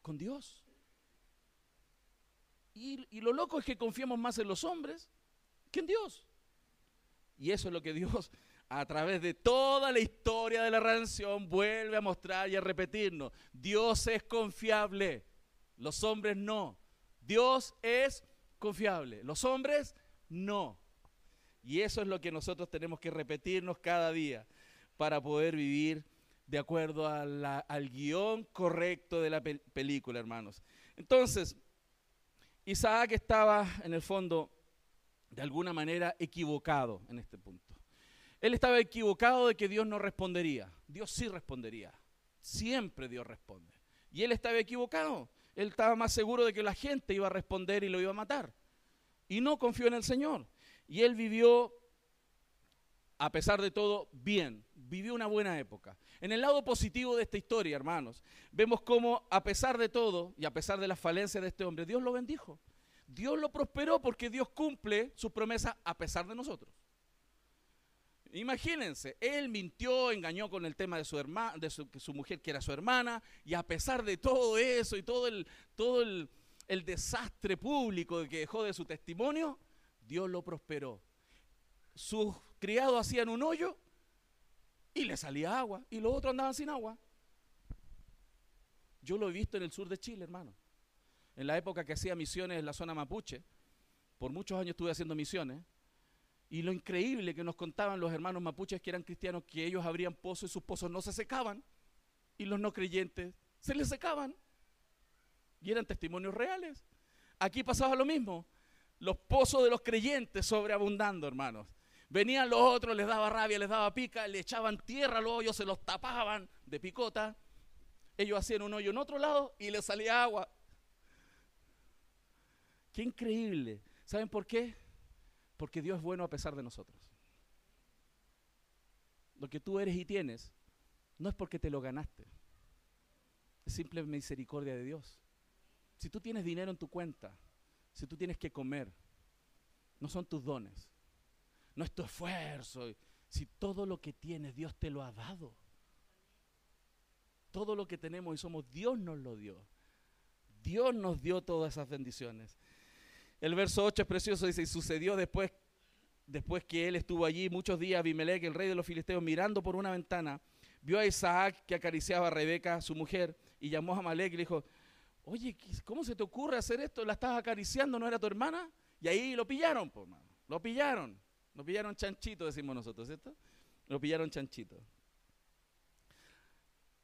con Dios. Y, lo loco es que confiamos más en los hombres que en Dios. Y eso es lo que Dios a través de toda la historia de la redención, vuelve a mostrar y a repetirnos, Dios es confiable, los hombres no. Dios es confiable, los hombres no. Y eso es lo que nosotros tenemos que repetirnos cada día para poder vivir de acuerdo al guion correcto de la película, hermanos. Entonces, Isaac estaba en el fondo, de alguna manera, equivocado en este punto. Él estaba equivocado de que Dios no respondería. Dios sí respondería. Siempre Dios responde. Y él estaba equivocado. Él estaba más seguro de que la gente iba a responder y lo iba a matar. Y no confió en el Señor. Y él vivió, a pesar de todo, bien. Vivió una buena época. En el lado positivo de esta historia, hermanos, vemos cómo, a pesar de todo y a pesar de las falencias de este hombre, Dios lo bendijo. Dios lo prosperó porque Dios cumple sus promesas a pesar de nosotros. Imagínense, él mintió, engañó con el tema de su hermana, de su, mujer que era su hermana, y a pesar de todo eso y todo el, todo el, el desastre público que dejó de su testimonio, Dios lo prosperó. Sus criados hacían un hoyo y le salía agua, y los otros andaban sin agua. Yo lo he visto en el sur de Chile, hermano. En la época que hacía misiones en la zona mapuche, por muchos años estuve haciendo misiones, y lo increíble que nos contaban los hermanos mapuches que eran cristianos, que ellos abrían pozos y sus pozos no se secaban, y los no creyentes se les secaban. Y eran testimonios reales. Aquí pasaba lo mismo. Los pozos de los creyentes sobreabundando, hermanos. Venían los otros, les daba rabia, les daba pica, le echaban tierra a los hoyos, se los tapaban de picota. Ellos hacían un hoyo en otro lado y les salía agua. Qué increíble. ¿Saben por qué? Porque Dios es bueno a pesar de nosotros. Lo que tú eres y tienes no es porque te lo ganaste. Es simple misericordia de Dios. Si tú tienes dinero en tu cuenta, si tú tienes que comer, no son tus dones, no es tu esfuerzo. Si todo lo que tienes Dios te lo ha dado. Todo lo que tenemos y somos, Dios nos lo dio. Dios nos dio todas esas bendiciones. El verso 8 es precioso, dice, y sucedió después, después que él estuvo allí muchos días, Abimelech, el rey de los filisteos, mirando por una ventana, vio a Isaac que acariciaba a Rebeca, su mujer, y llamó a Amalek y le dijo, oye, ¿cómo se te ocurre hacer esto? ¿La estás acariciando? ¿No era tu hermana? Y ahí lo pillaron, por mano. Lo pillaron. Lo pillaron chanchito, decimos nosotros, ¿cierto? Lo pillaron chanchito.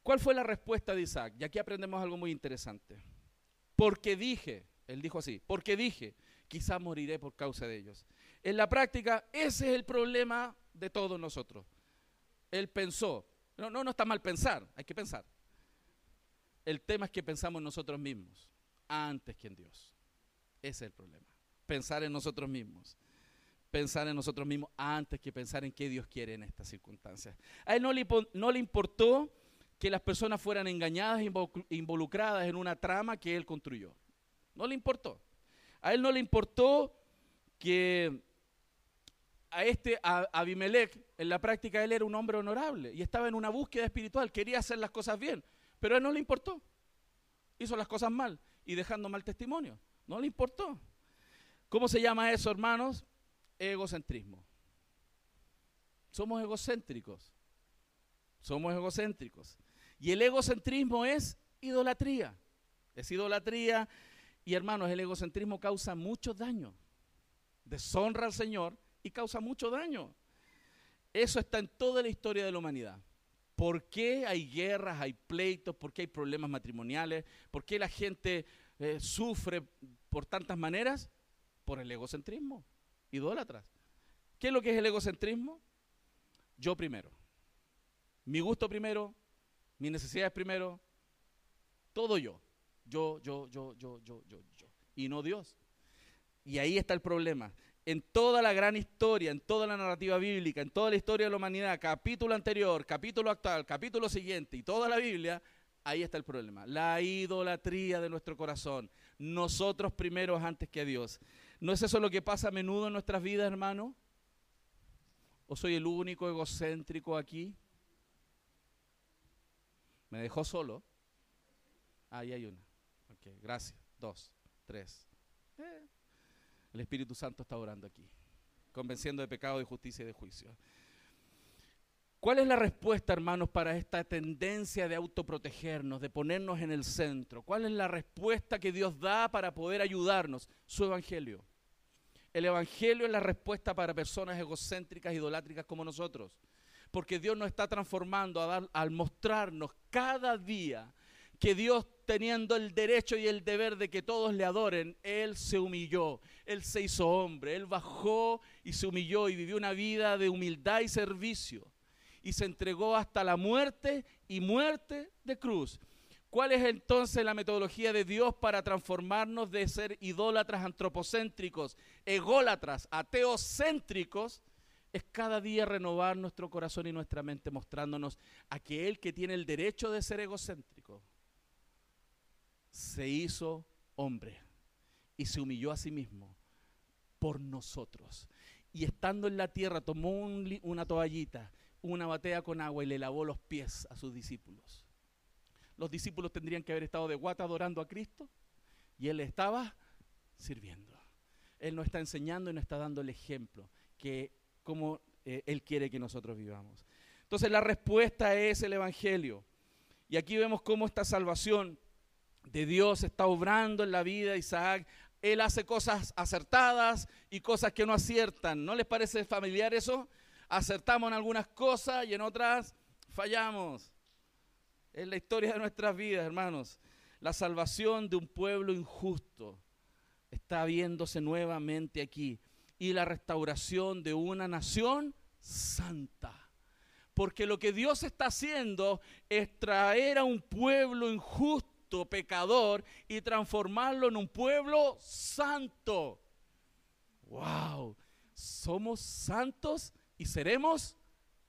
¿Cuál fue la respuesta de Isaac? Y aquí aprendemos algo muy interesante. Porque dije, él dijo así, porque dije, quizá moriré por causa de ellos. En la práctica, ese es el problema de todos nosotros. Él pensó, no, no, no está mal pensar, hay que pensar. El tema es que pensamos en nosotros mismos antes que en Dios. Ese es el problema. Pensar en nosotros mismos. Pensar en nosotros mismos antes que pensar en qué Dios quiere en estas circunstancias. A él no le, importó que las personas fueran engañadas, involucradas en una trama que él construyó. No le importó. A él no le importó que a este Abimelech, en la práctica él era un hombre honorable y estaba en una búsqueda espiritual, quería hacer las cosas bien, pero a él no le importó. Hizo las cosas mal y dejando mal testimonio. No le importó. ¿Cómo se llama eso, hermanos? Egocentrismo. Somos egocéntricos. Somos egocéntricos. Y el egocentrismo es idolatría. Es idolatría. Y hermanos, el egocentrismo causa mucho daño. Deshonra al Señor y causa mucho daño. Eso está en toda la historia de la humanidad. ¿Por qué hay guerras, hay pleitos? ¿Por qué hay problemas matrimoniales? ¿Por qué la gente eh, sufre por tantas maneras? Por el egocentrismo. Idólatras. ¿Qué es lo que es el egocentrismo? Yo primero. Mi gusto primero, mis necesidades primero, todo yo. Yo, yo, yo, yo, yo, yo, yo. Y no Dios. Y ahí está el problema. En toda la gran historia, en toda la narrativa bíblica, en toda la historia de la humanidad, capítulo anterior, capítulo actual, capítulo siguiente y toda la Biblia, ahí está el problema. La idolatría de nuestro corazón. Nosotros primeros antes que Dios. ¿No es eso lo que pasa a menudo en nuestras vidas, hermano? ¿O soy el único egocéntrico aquí? Me dejó solo. Ahí hay una. Gracias. Dos, tres. Eh. El Espíritu Santo está orando aquí, convenciendo de pecado, de justicia y de juicio. ¿Cuál es la respuesta, hermanos, para esta tendencia de autoprotegernos, de ponernos en el centro? ¿Cuál es la respuesta que Dios da para poder ayudarnos? Su Evangelio. El Evangelio es la respuesta para personas egocéntricas, idolátricas como nosotros. Porque Dios nos está transformando al mostrarnos cada día que Dios teniendo el derecho y el deber de que todos le adoren, Él se humilló, Él se hizo hombre, Él bajó y se humilló y vivió una vida de humildad y servicio y se entregó hasta la muerte y muerte de cruz. ¿Cuál es entonces la metodología de Dios para transformarnos de ser idólatras antropocéntricos, ególatras, ateocéntricos? Es cada día renovar nuestro corazón y nuestra mente mostrándonos a que que tiene el derecho de ser egocéntrico, se hizo hombre y se humilló a sí mismo por nosotros. Y estando en la tierra tomó una toallita, una batea con agua y le lavó los pies a sus discípulos. Los discípulos tendrían que haber estado de guata adorando a Cristo y él estaba sirviendo. Él nos está enseñando y nos está dando el ejemplo que como eh, él quiere que nosotros vivamos. Entonces la respuesta es el evangelio. Y aquí vemos cómo esta salvación de Dios está obrando en la vida de Isaac. Él hace cosas acertadas y cosas que no aciertan. ¿No les parece familiar eso? Acertamos en algunas cosas y en otras fallamos. Es la historia de nuestras vidas, hermanos. La salvación de un pueblo injusto está viéndose nuevamente aquí. Y la restauración de una nación santa. Porque lo que Dios está haciendo es traer a un pueblo injusto pecador, y transformarlo en un pueblo santo. ¡Wow! Somos santos y seremos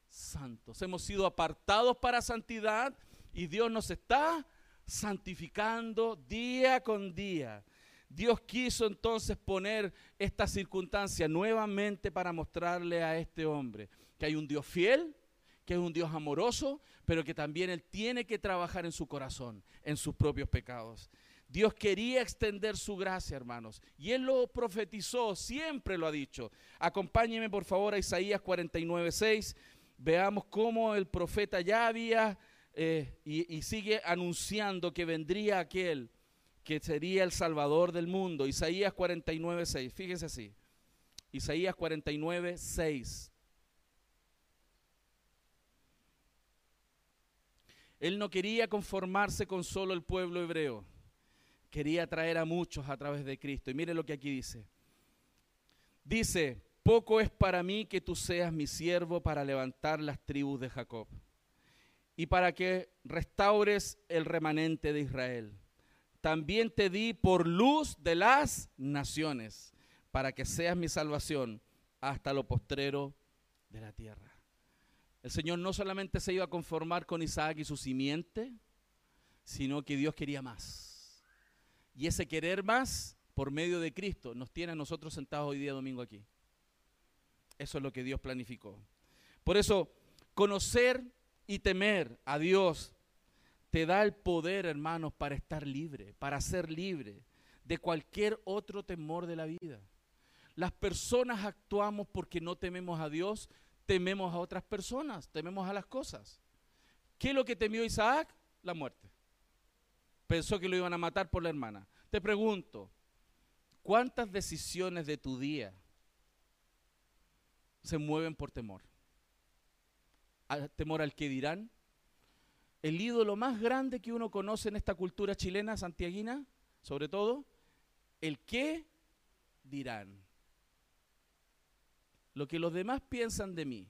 santos. Hemos sido apartados para santidad y Dios nos está santificando día con día. Dios quiso entonces poner esta circunstancia nuevamente para mostrarle a este hombre que hay un Dios fiel, que es un Dios amoroso, pero que también Él tiene que trabajar en su corazón, en sus propios pecados. Dios quería extender su gracia, hermanos, y Él lo profetizó, siempre lo ha dicho. Acompáñeme por favor a Isaías 49, 6. Veamos cómo el profeta ya había eh, y, y sigue anunciando que vendría aquel que sería el Salvador del mundo. Isaías 49, 6. Fíjese así. Isaías 49, 6. Él no quería conformarse con solo el pueblo hebreo. Quería traer a muchos a través de Cristo. Y mire lo que aquí dice. Dice, poco es para mí que tú seas mi siervo para levantar las tribus de Jacob y para que restaures el remanente de Israel. También te di por luz de las naciones, para que seas mi salvación hasta lo postrero de la tierra. El Señor no solamente se iba a conformar con Isaac y su simiente, sino que Dios quería más. Y ese querer más, por medio de Cristo, nos tiene a nosotros sentados hoy día domingo aquí. Eso es lo que Dios planificó. Por eso, conocer y temer a Dios te da el poder, hermanos, para estar libre, para ser libre de cualquier otro temor de la vida. Las personas actuamos porque no tememos a Dios, tememos a otras personas, tememos a las cosas. ¿Qué es lo que temió Isaac? La muerte. Pensó que lo iban a matar por la hermana. Te pregunto, ¿cuántas decisiones de tu día se mueven por temor? temor al que dirán. El ídolo más grande que uno conoce en esta cultura chilena, santiaguina, sobre todo, el qué dirán. Lo que los demás piensan de mí.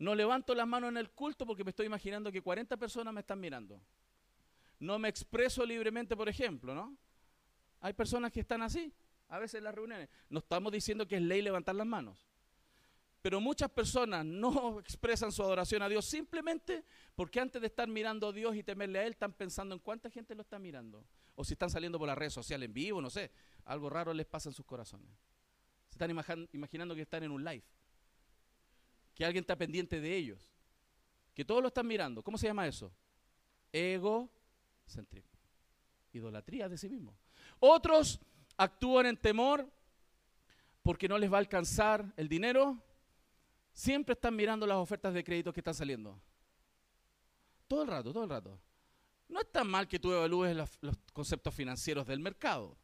No levanto las manos en el culto porque me estoy imaginando que 40 personas me están mirando. No me expreso libremente, por ejemplo, ¿no? Hay personas que están así, a veces en las reuniones. No estamos diciendo que es ley levantar las manos. Pero muchas personas no expresan su adoración a Dios simplemente porque antes de estar mirando a Dios y temerle a Él, están pensando en cuánta gente lo está mirando. O si están saliendo por las redes sociales en vivo, no sé. Algo raro les pasa en sus corazones. Están imaginando que están en un live. Que alguien está pendiente de ellos. Que todos lo están mirando. ¿Cómo se llama eso? Egocentrismo. Idolatría de sí mismo. Otros actúan en temor porque no les va a alcanzar el dinero siempre están mirando las ofertas de crédito que están saliendo. Todo el rato, todo el rato. No es tan mal que tú evalúes los, conceptos financieros del mercado,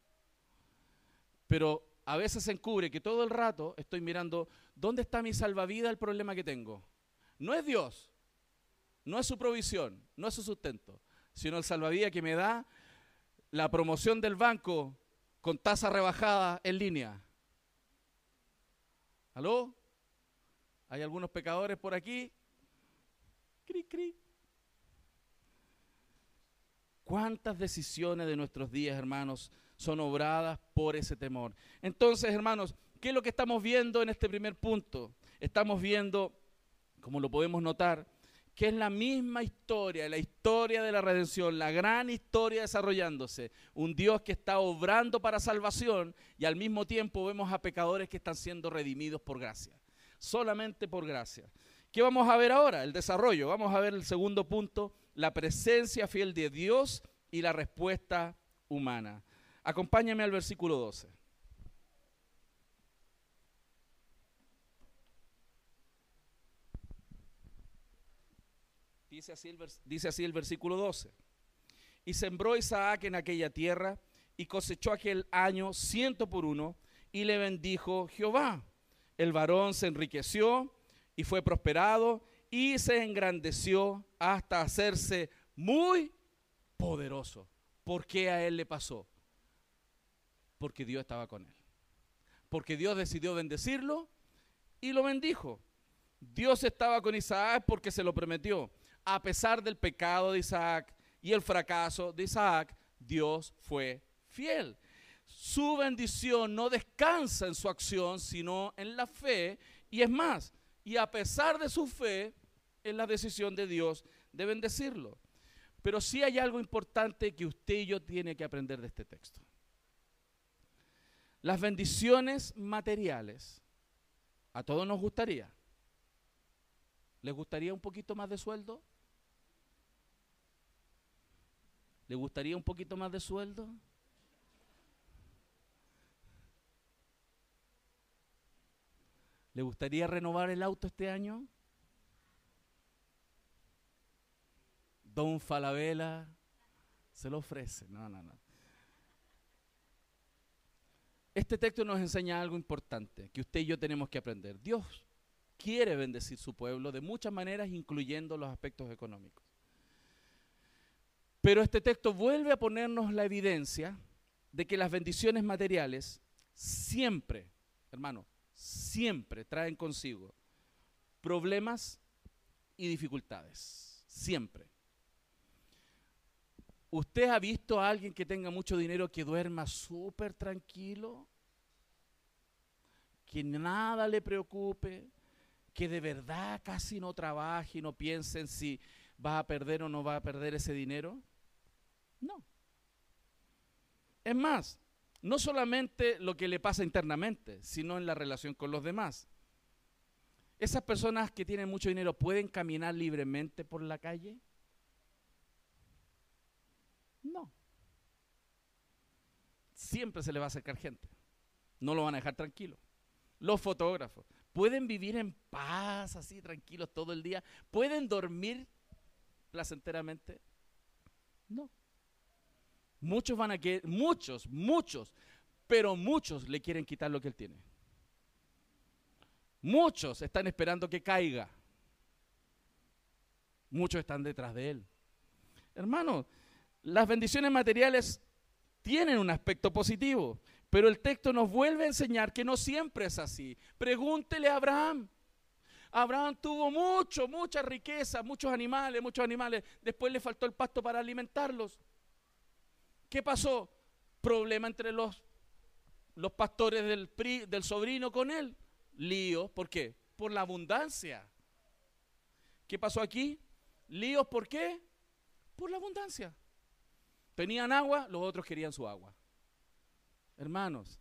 pero a veces se encubre que todo el rato estoy mirando dónde está mi salvavidas, el problema que tengo. No es Dios, no es su provisión, no es su sustento, sino el salvavidas que me da la promoción del banco con tasa rebajada en línea. ¿Aló? Hay algunos pecadores por aquí. Cri, cri. ¿Cuántas decisiones de nuestros días, hermanos, son obradas por ese temor? Entonces, hermanos, ¿qué es lo que estamos viendo en este primer punto? Estamos viendo, como lo podemos notar, que es la misma historia, la historia de la redención, la gran historia desarrollándose. Un Dios que está obrando para salvación y al mismo tiempo vemos a pecadores que están siendo redimidos por gracia solamente por gracia. ¿Qué vamos a ver ahora? El desarrollo. Vamos a ver el segundo punto, la presencia fiel de Dios y la respuesta humana. Acompáñame al versículo 12. Dice así, el versículo 12. Y sembró Isaac en aquella tierra y cosechó aquel año ciento por uno y le bendijo Jehová el varón se enriqueció y fue prosperado y se engrandeció hasta hacerse muy poderoso. ¿Por qué a él le pasó? Porque Dios estaba con él. Porque Dios decidió bendecirlo y lo bendijo. Dios estaba con Isaac porque se lo prometió. A pesar del pecado de Isaac y el fracaso de Isaac, Dios fue fiel su bendición no descansa en su acción, sino en la fe. Y es más, y a pesar de su fe, en la decisión de Dios de bendecirlo. Pero sí hay algo importante que usted y yo tiene que aprender de este texto. Las bendiciones materiales, a todos nos gustaría. ¿Les gustaría un poquito más de sueldo? ¿Le gustaría un poquito más de sueldo? ¿Le gustaría renovar el auto este año? Don Falabella se lo ofrece. No, no, no. Este texto nos enseña algo importante que usted y yo tenemos que aprender. Dios quiere bendecir su pueblo de muchas maneras, incluyendo los aspectos económicos. Pero este texto vuelve a ponernos la evidencia de que las bendiciones materiales siempre, hermano, siempre traen consigo problemas y dificultades. Siempre. ¿Usted ha visto a alguien que tenga mucho dinero que duerma súper tranquilo? Que nada le preocupe, que de verdad casi no trabaje y no piense en si va a perder o no va a perder ese dinero. No. Es más, no solamente lo que le pasa internamente, sino en la relación con los demás. ¿Esas personas que tienen mucho dinero pueden caminar libremente por la calle? No. Siempre se le va a acercar gente. No lo van a dejar tranquilo. Los fotógrafos pueden vivir en paz, así tranquilos todo el día. ¿Pueden dormir placenteramente? No. Muchos van a que muchos, muchos, pero muchos le quieren quitar lo que él tiene. Muchos están esperando que caiga. Muchos están detrás de él. Hermano, las bendiciones materiales tienen un aspecto positivo, pero el texto nos vuelve a enseñar que no siempre es así. Pregúntele a Abraham. Abraham tuvo mucho, mucha riqueza, muchos animales, muchos animales. Después le faltó el pasto para alimentarlos. ¿Qué pasó? Problema entre los, los pastores del, del sobrino con él. Líos, ¿por qué? Por la abundancia. ¿Qué pasó aquí? Líos, ¿por qué? Por la abundancia. Tenían agua, los otros querían su agua. Hermanos,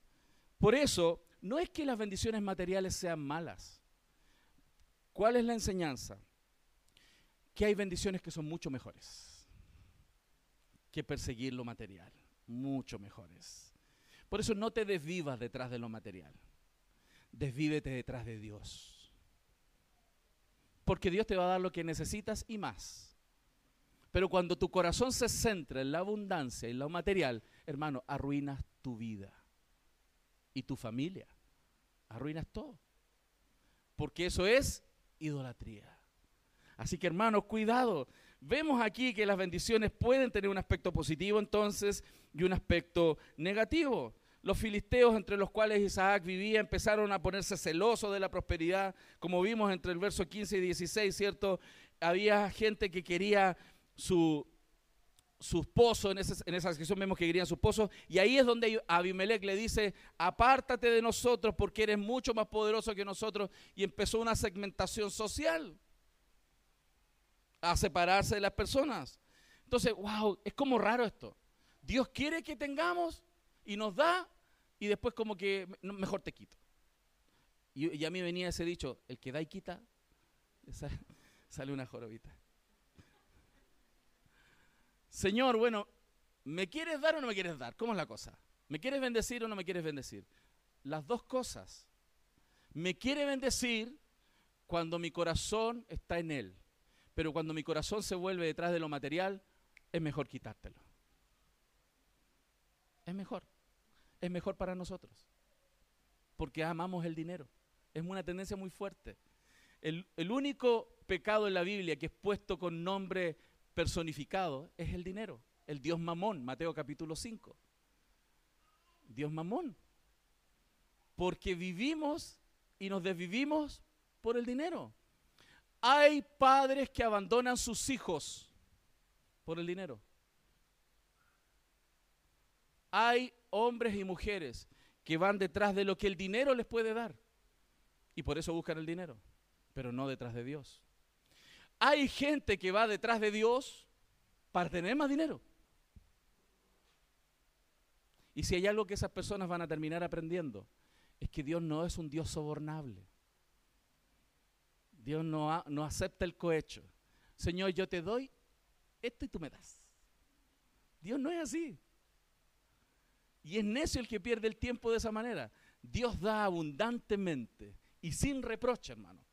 por eso no es que las bendiciones materiales sean malas. ¿Cuál es la enseñanza? Que hay bendiciones que son mucho mejores que perseguir lo material, mucho mejores. Por eso no te desvivas detrás de lo material, desvívete detrás de Dios. Porque Dios te va a dar lo que necesitas y más. Pero cuando tu corazón se centra en la abundancia y lo material, hermano, arruinas tu vida y tu familia. Arruinas todo. Porque eso es idolatría. Así que hermanos, cuidado. Vemos aquí que las bendiciones pueden tener un aspecto positivo entonces y un aspecto negativo. Los filisteos entre los cuales Isaac vivía empezaron a ponerse celosos de la prosperidad, como vimos entre el verso 15 y 16, ¿cierto? Había gente que quería su, sus en, esa sección vemos que querían sus pozos, y ahí es donde Abimelech le dice, apártate de nosotros porque eres mucho más poderoso que nosotros, y empezó una segmentación social a separarse de las personas. Entonces, wow, es como raro esto. Dios quiere que tengamos y nos da, y después como que mejor te quito. Y, y a mí venía ese dicho, el que da y quita, sale una jorobita. Señor, bueno, ¿me quieres dar o no me quieres dar? ¿Cómo es la cosa? ¿Me quieres bendecir o no me quieres bendecir? Las dos cosas. Me quiere bendecir cuando mi corazón está en Él. Pero cuando mi corazón se vuelve detrás de lo material, es mejor quitártelo. Es mejor. Es mejor para nosotros. Porque amamos el dinero. Es una tendencia muy fuerte. El, único pecado en la Biblia que es puesto con nombre personificado es el dinero, el Dios mamón, Mateo capítulo 5. Dios mamón. Porque vivimos y nos desvivimos por el dinero. Hay padres que abandonan sus hijos por el dinero. Hay hombres y mujeres que van detrás de lo que el dinero les puede dar. Y por eso buscan el dinero, pero no detrás de Dios. Hay gente que va detrás de Dios para tener más dinero. Y si hay algo que esas personas van a terminar aprendiendo, es que Dios no es un Dios sobornable. Dios no, no acepta el cohecho. Señor, yo te doy esto y tú me das. Dios no es así. Y es necio el que pierde el tiempo de esa manera. Dios da abundantemente y sin reproche, hermano,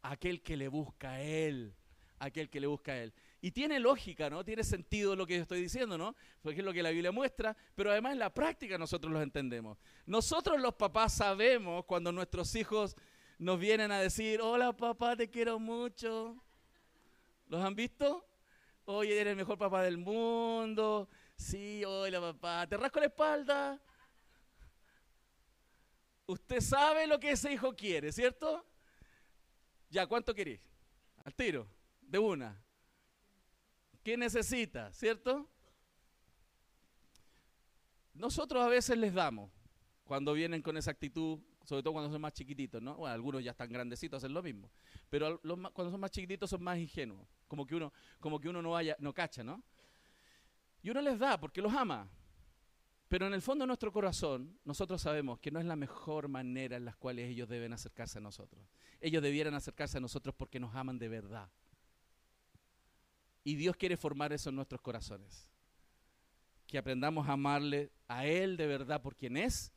a aquel que le busca a Él aquel que le busca a Él. Y tiene lógica, ¿no? Tiene sentido lo que yo estoy diciendo, ¿no? Porque es lo que la Biblia muestra, pero además en la práctica nosotros lo entendemos. Nosotros los papás sabemos cuando nuestros hijos nos vienen a decir, hola papá, te quiero mucho. ¿Los han visto? Oye, eres el mejor papá del mundo. Sí, hola papá, te rasco la espalda. Usted sabe lo que ese hijo quiere, ¿cierto? Ya, ¿cuánto querés? Al tiro. De una. ¿Qué necesita? ¿Cierto? Nosotros a veces les damos cuando vienen con esa actitud, sobre todo cuando son más chiquititos, ¿no? Bueno, algunos ya están grandecitos, hacen lo mismo. Pero cuando son más chiquititos son más ingenuos, como que uno, como que uno no vaya, no cacha, ¿no? Y uno les da porque los ama. Pero en el fondo de nuestro corazón, nosotros sabemos que no es la mejor manera en la cual ellos deben acercarse a nosotros. Ellos debieran acercarse a nosotros porque nos aman de verdad. Y Dios quiere formar eso en nuestros corazones. Que aprendamos a amarle a Él de verdad por quien es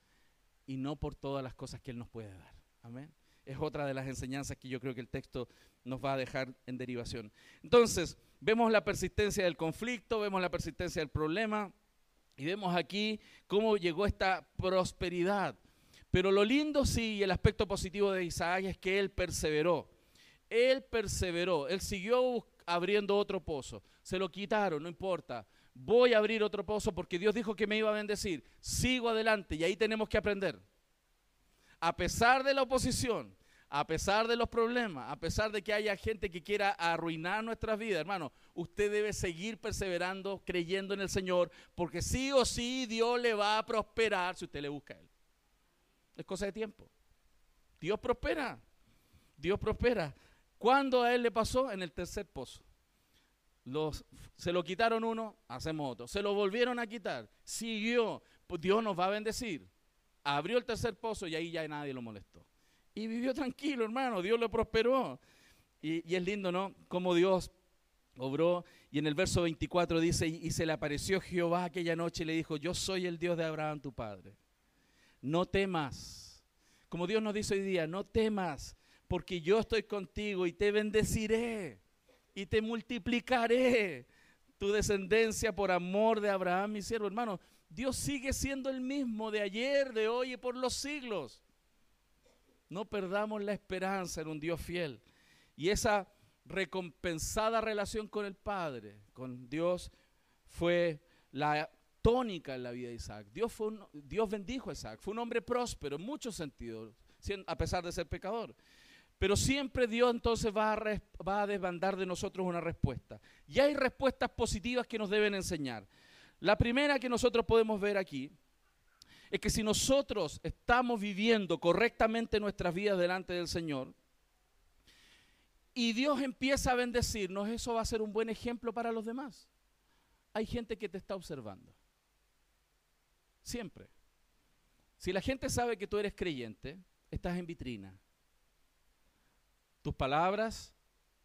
y no por todas las cosas que Él nos puede dar. Amén. Es otra de las enseñanzas que yo creo que el texto nos va a dejar en derivación. Entonces, vemos la persistencia del conflicto, vemos la persistencia del problema, y vemos aquí cómo llegó esta prosperidad. Pero lo lindo sí, y el aspecto positivo de Isaac es que él perseveró. Él perseveró, él siguió abriendo otro pozo. Se lo quitaron, no importa. Voy a abrir otro pozo porque Dios dijo que me iba a bendecir. Sigo adelante y ahí tenemos que aprender. A pesar de la oposición, a pesar de los problemas, a pesar de que haya gente que quiera arruinar nuestras vidas, hermano, usted debe seguir perseverando, creyendo en el Señor, porque sí o sí Dios le va a prosperar si usted le busca a Él. Es cosa de tiempo. Dios prospera. Dios prospera. ¿Cuándo a Él le pasó? En el tercer pozo. Los, se lo quitaron uno, hacemos otro. Se lo volvieron a quitar. Siguió. Pues Dios nos va a bendecir. Abrió el tercer pozo y ahí ya nadie lo molestó. Y vivió tranquilo, hermano. Dios lo prosperó. Y, es lindo, ¿no? Como Dios obró. Y en el verso 24 dice, y se le apareció Jehová aquella noche y le dijo, yo soy el Dios de Abraham, tu padre. No temas. Como Dios nos dice hoy día, no temas, porque yo estoy contigo y te bendeciré y te multiplicaré tu descendencia por amor de Abraham, mi siervo. Hermano, Dios sigue siendo el mismo de ayer, de hoy y por los siglos. No perdamos la esperanza en un Dios fiel. Y esa recompensada relación con el Padre, con Dios, fue la tónica en la vida de Isaac. Dios, fue Dios bendijo a Isaac. Fue un hombre próspero en muchos sentidos, a pesar de ser pecador. Pero siempre Dios entonces va a, desbandar de nosotros una respuesta. Y hay respuestas positivas que nos deben enseñar. La primera que nosotros podemos ver aquí es que si nosotros estamos viviendo correctamente nuestras vidas delante del Señor y Dios empieza a bendecirnos, eso va a ser un buen ejemplo para los demás. Hay gente que te está observando. Siempre. Si la gente sabe que tú eres creyente, estás en vitrina. Tus palabras,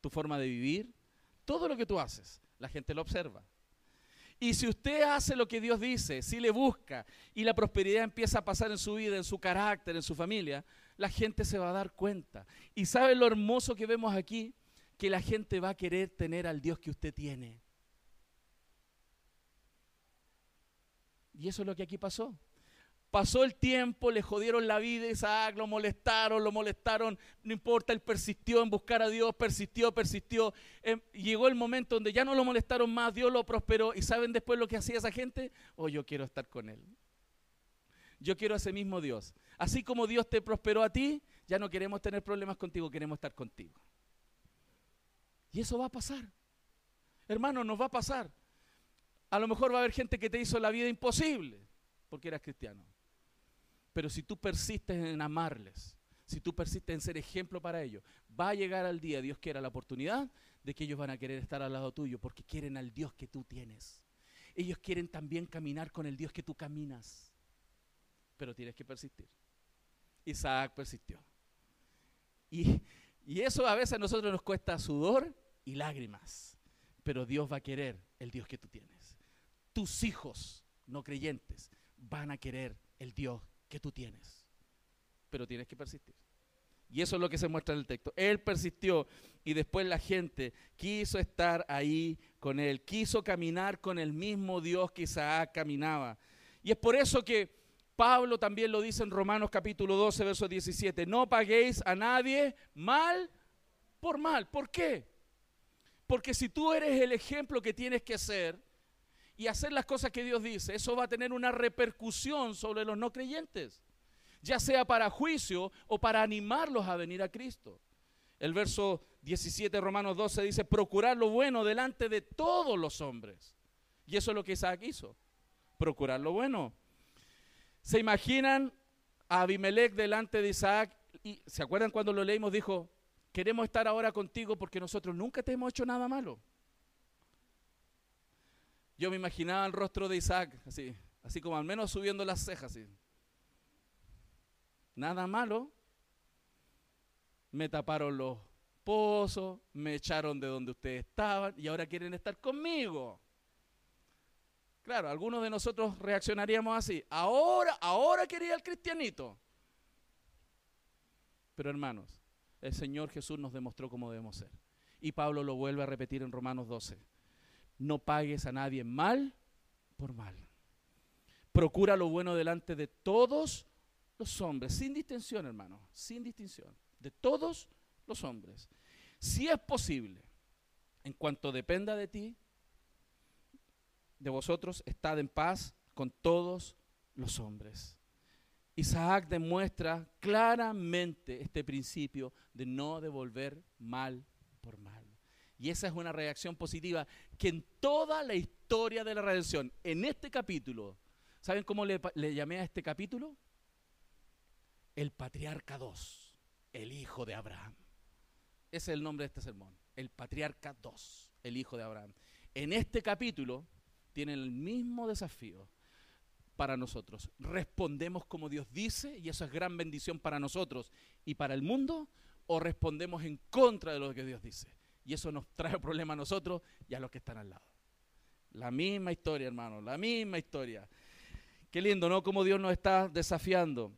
tu forma de vivir, todo lo que tú haces, la gente lo observa. Y si usted hace lo que Dios dice, si le busca y la prosperidad empieza a pasar en su vida, en su carácter, en su familia, la gente se va a dar cuenta. ¿Y sabe lo hermoso que vemos aquí? Que la gente va a querer tener al Dios que usted tiene. Y eso es lo que aquí pasó. Pasó el tiempo, le jodieron la vida a Isaac, lo molestaron, lo molestaron, no importa, él persistió en buscar a Dios, persistió, persistió. Em, llegó el momento donde ya no lo molestaron más, Dios lo prosperó. ¿Y saben después lo que hacía esa gente? Oh, yo quiero estar con él. Yo quiero a ese mismo Dios. Así como Dios te prosperó a ti, ya no queremos tener problemas contigo, queremos estar contigo. Y eso va a pasar. Hermano, nos va a pasar. A lo mejor va a haber gente que te hizo la vida imposible porque eras cristiano. Pero si tú persistes en amarles, si tú persistes en ser ejemplo para ellos, va a llegar al día, Dios quiera, la oportunidad de que ellos van a querer estar al lado tuyo porque quieren al Dios que tú tienes. Ellos quieren también caminar con el Dios que tú caminas. Pero tienes que persistir. Isaac persistió. Y, y eso a veces a nosotros nos cuesta sudor y lágrimas. Pero Dios va a querer el Dios que tú tienes. Tus hijos no creyentes van a querer el Dios que tú tienes. Pero tienes que persistir. Y eso es lo que se muestra en el texto. Él persistió y después la gente quiso estar ahí con él, quiso caminar con el mismo Dios que Isaac caminaba. Y es por eso que Pablo también lo dice en Romanos capítulo 12, verso 17, no paguéis a nadie mal por mal. ¿Por qué? Porque si tú eres el ejemplo que tienes que ser, y hacer las cosas que Dios dice, eso va a tener una repercusión sobre los no creyentes, ya sea para juicio o para animarlos a venir a Cristo. El verso 17 Romanos 12 dice, procurar lo bueno delante de todos los hombres. Y eso es lo que Isaac hizo, procurar lo bueno. ¿Se imaginan a Abimelech delante de Isaac? Y, ¿Se acuerdan cuando lo leímos? Dijo, queremos estar ahora contigo porque nosotros nunca te hemos hecho nada malo. Yo me imaginaba el rostro de Isaac, así, así como al menos subiendo las cejas, así. Nada malo. Me taparon los pozos, me echaron de donde ustedes estaban y ahora quieren estar conmigo. Claro, algunos de nosotros reaccionaríamos así. Ahora, ahora quería el cristianito. Pero hermanos, el Señor Jesús nos demostró cómo debemos ser. Y Pablo lo vuelve a repetir en Romanos 12. No pagues a nadie mal por mal. Procura lo bueno delante de todos los hombres, sin distinción, hermano, sin distinción, de todos los hombres. Si es posible, en cuanto dependa de ti, de vosotros, estad en paz con todos los hombres. Isaac demuestra claramente este principio de no devolver mal por mal. Y esa es una reacción positiva que en toda la historia de la redención, en este capítulo, ¿saben cómo le, llamé a este capítulo? El patriarca 2, el hijo de Abraham. Ese es el nombre de este sermón, el patriarca 2, el hijo de Abraham. En este capítulo tienen el mismo desafío para nosotros. Respondemos como Dios dice y eso es gran bendición para nosotros y para el mundo o respondemos en contra de lo que Dios dice. Y eso nos trae problema a nosotros y a los que están al lado. La misma historia, hermano, la misma historia. Qué lindo, ¿no? Como Dios nos está desafiando.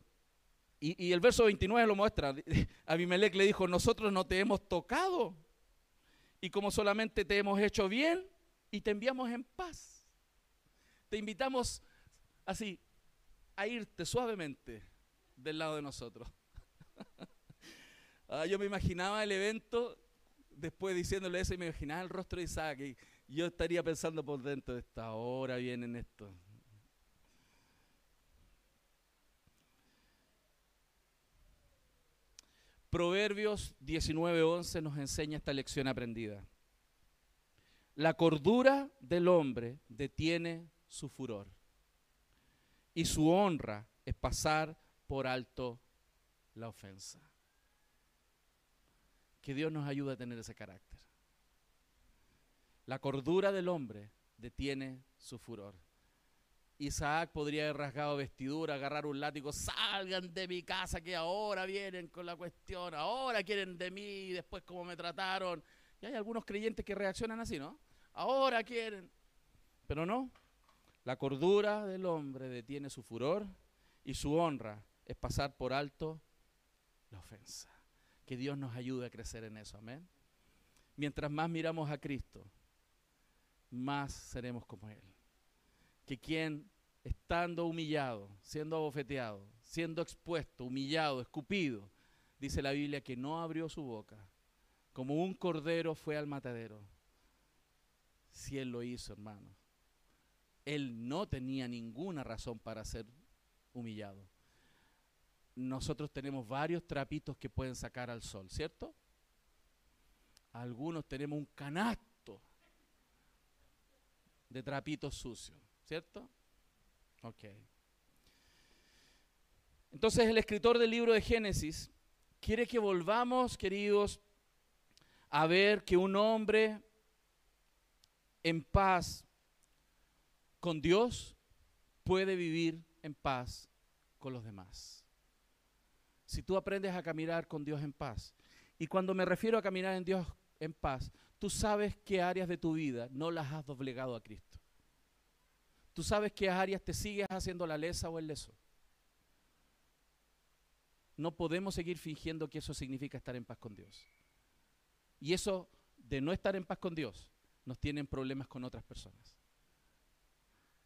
Y, y el verso 29 lo muestra. Abimelech le dijo, nosotros no te hemos tocado. Y como solamente te hemos hecho bien y te enviamos en paz te invitamos así a irte suavemente del lado de nosotros. Ah, yo me imaginaba el evento después diciéndole eso y me imaginaba el rostro de Isaac y yo estaría pensando por dentro de esta hora vienen esto. Proverbios 19:11 nos enseña esta lección aprendida. La cordura del hombre detiene su furor. Y su honra es pasar por alto la ofensa. Que Dios nos ayude a tener ese carácter. La cordura del hombre detiene su furor. Isaac podría haber rasgado vestidura, agarrar un látigo, salgan de mi casa que ahora vienen con la cuestión, ahora quieren de mí, después cómo me trataron. Y hay algunos creyentes que reaccionan así, ¿no? Ahora quieren. Pero no, la cordura del hombre detiene su furor y su honra es pasar por alto la ofensa. Que Dios nos ayude a crecer en eso, amén. Mientras más miramos a Cristo, más seremos como Él. Que quien estando humillado, siendo abofeteado, siendo expuesto, humillado, escupido, dice la Biblia que no abrió su boca, como un cordero fue al matadero. Si Él lo hizo, hermano él no tenía ninguna razón para ser humillado. Nosotros tenemos varios trapitos que pueden sacar al sol, ¿cierto? Algunos tenemos un canasto de trapitos sucios, ¿cierto? Ok. Entonces el escritor del libro de Génesis quiere que volvamos, queridos, a ver que un hombre en paz con Dios puede vivir en paz con los demás. Si tú aprendes a caminar con Dios en paz, y cuando me refiero a caminar en Dios en paz, tú sabes qué áreas de tu vida no las has doblegado a Cristo. Tú sabes qué áreas te sigues haciendo la lesa o el leso. No podemos seguir fingiendo que eso significa estar en paz con Dios. Y eso de no estar en paz con Dios nos tienen problemas con otras personas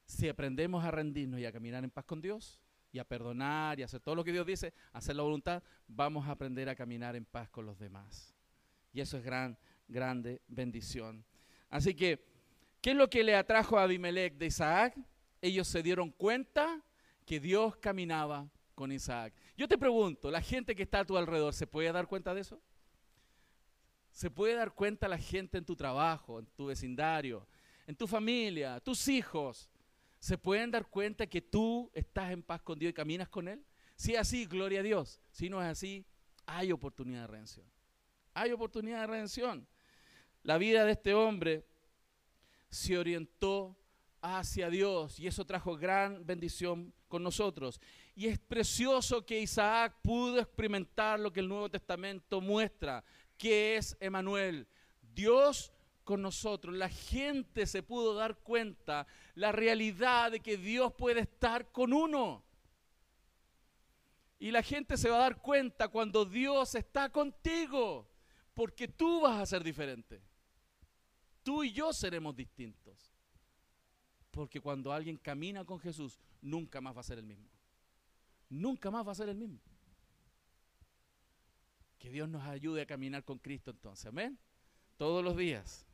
si aprendemos a rendirnos y a caminar en paz con Dios y a perdonar y hacer todo lo que Dios dice, hacer la voluntad, vamos a aprender a caminar en paz con los demás. Y eso es gran, grande bendición. Así que, ¿qué es lo que le atrajo a Abimelech de Isaac? Ellos se dieron cuenta que Dios caminaba con Isaac. Yo te pregunto, ¿la gente que está a tu alrededor se puede dar cuenta de eso? Se puede dar cuenta la gente en tu trabajo, en tu vecindario, en tu familia, tus hijos. ¿Se pueden dar cuenta que tú estás en paz con Dios y caminas con Él? Si es así, gloria a Dios. Si no es así, hay oportunidad de redención. Hay oportunidad de redención. La vida de este hombre se orientó hacia Dios y eso trajo gran bendición con nosotros. Y es precioso que Isaac pudo experimentar lo que el Nuevo Testamento muestra, que es Emanuel, Dios con nosotros. La gente se pudo dar cuenta la realidad de que Dios puede estar con uno. Y la gente se va a dar cuenta cuando Dios está contigo, porque tú vas a ser diferente. Tú y yo seremos distintos. Porque cuando alguien camina con Jesús, nunca más va a ser el mismo. Nunca más va a ser el mismo. Que Dios nos ayude a caminar con Cristo entonces. Amén. Todos los días.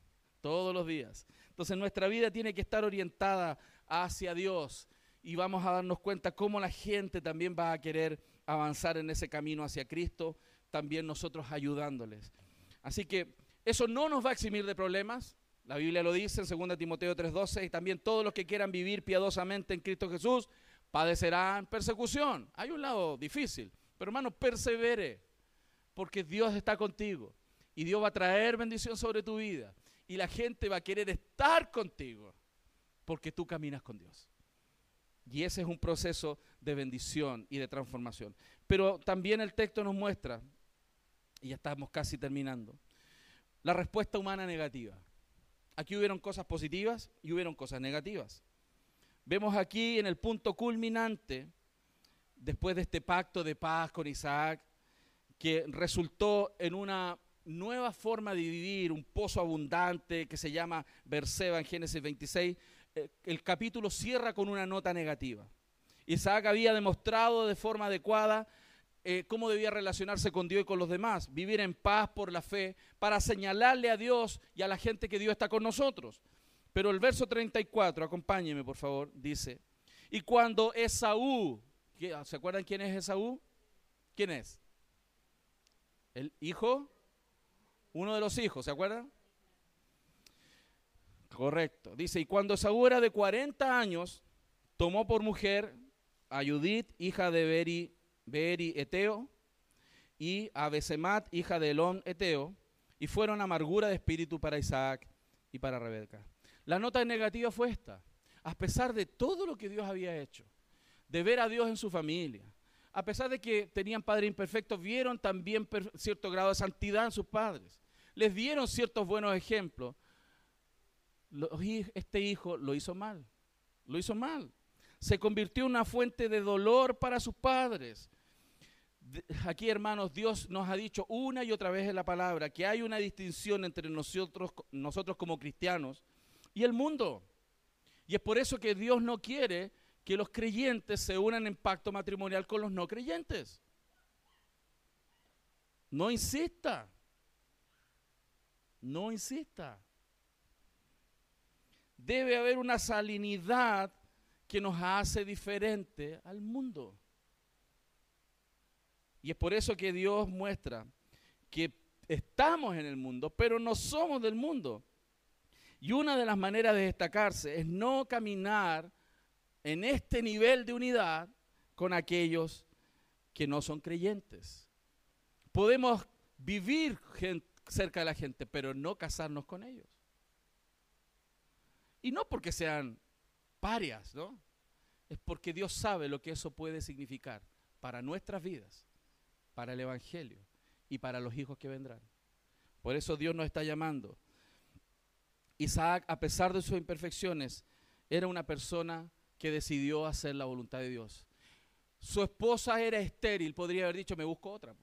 Todos los días. Entonces nuestra vida tiene que estar orientada hacia Dios. Y vamos a darnos cuenta cómo la gente también va a querer avanzar en ese camino hacia Cristo. También nosotros ayudándoles. Así que eso no nos va a eximir de problemas. La Biblia lo dice en 2 Timoteo 3:12, y también todos los que quieran vivir piadosamente en Cristo Jesús padecerán persecución. Hay un lado difícil, pero hermano, persevere, porque Dios está contigo y Dios va a traer bendición sobre tu vida y la gente va a querer estar contigo porque tú caminas con Dios. Y ese es un proceso de bendición y de transformación. Pero también el texto nos muestra, y ya estamos casi terminando, la respuesta humana negativa. Aquí hubieron cosas positivas y hubieron cosas negativas. Vemos aquí en el punto culminante, después de este pacto de paz con Isaac, que resultó en una nueva forma de vivir, un pozo abundante que se llama Berseba en Génesis 26, eh, el capítulo cierra con una nota negativa. Isaac había demostrado de forma adecuada eh, cómo debía relacionarse con Dios y con los demás, vivir en paz por la fe, para señalarle a Dios y a la gente que Dios está con nosotros. Pero el verso 34, acompáñeme por favor, dice, y cuando Esaú, ¿se acuerdan quién es Esaú? ¿Quién es? El hijo, uno de los hijos, ¿se acuerdan? Correcto. Dice, y cuando Esaú era de 40 años, tomó por mujer a Judith, hija de Beri Beri Eteo, y a Besemat, hija de Elón Eteo, y fueron amargura de espíritu para Isaac y para Rebeca. La nota negativa fue esta. A pesar de todo lo que Dios había hecho, de ver a Dios en su familia, a pesar de que tenían padres imperfectos, vieron también cierto grado de santidad en sus padres. Les dieron ciertos buenos ejemplos. Este hijo lo hizo mal. Lo hizo mal. Se convirtió en una fuente de dolor para sus padres aquí hermanos, Dios nos ha dicho una y otra vez en la palabra que hay una distinción entre nosotros, nosotros como cristianos y el mundo. Y es por eso que Dios no quiere que los creyentes se unan en pacto matrimonial con los no creyentes. No insista. No insista. Debe haber una salinidad que nos hace diferente al mundo. Y es por eso que Dios muestra que estamos en el mundo, pero no somos del mundo. Y una de las maneras de destacarse es no caminar en este nivel de unidad con aquellos que no son creyentes. Podemos vivir cerca de la gente, pero no casarnos con ellos. Y no porque sean parias, ¿no? Es porque Dios sabe lo que eso puede significar para nuestras vidas para el Evangelio y para los hijos que vendrán. Por eso Dios nos está llamando. Isaac, a pesar de sus imperfecciones, era una persona que decidió hacer la voluntad de Dios. Su esposa era estéril, podría haber dicho, me busco otra.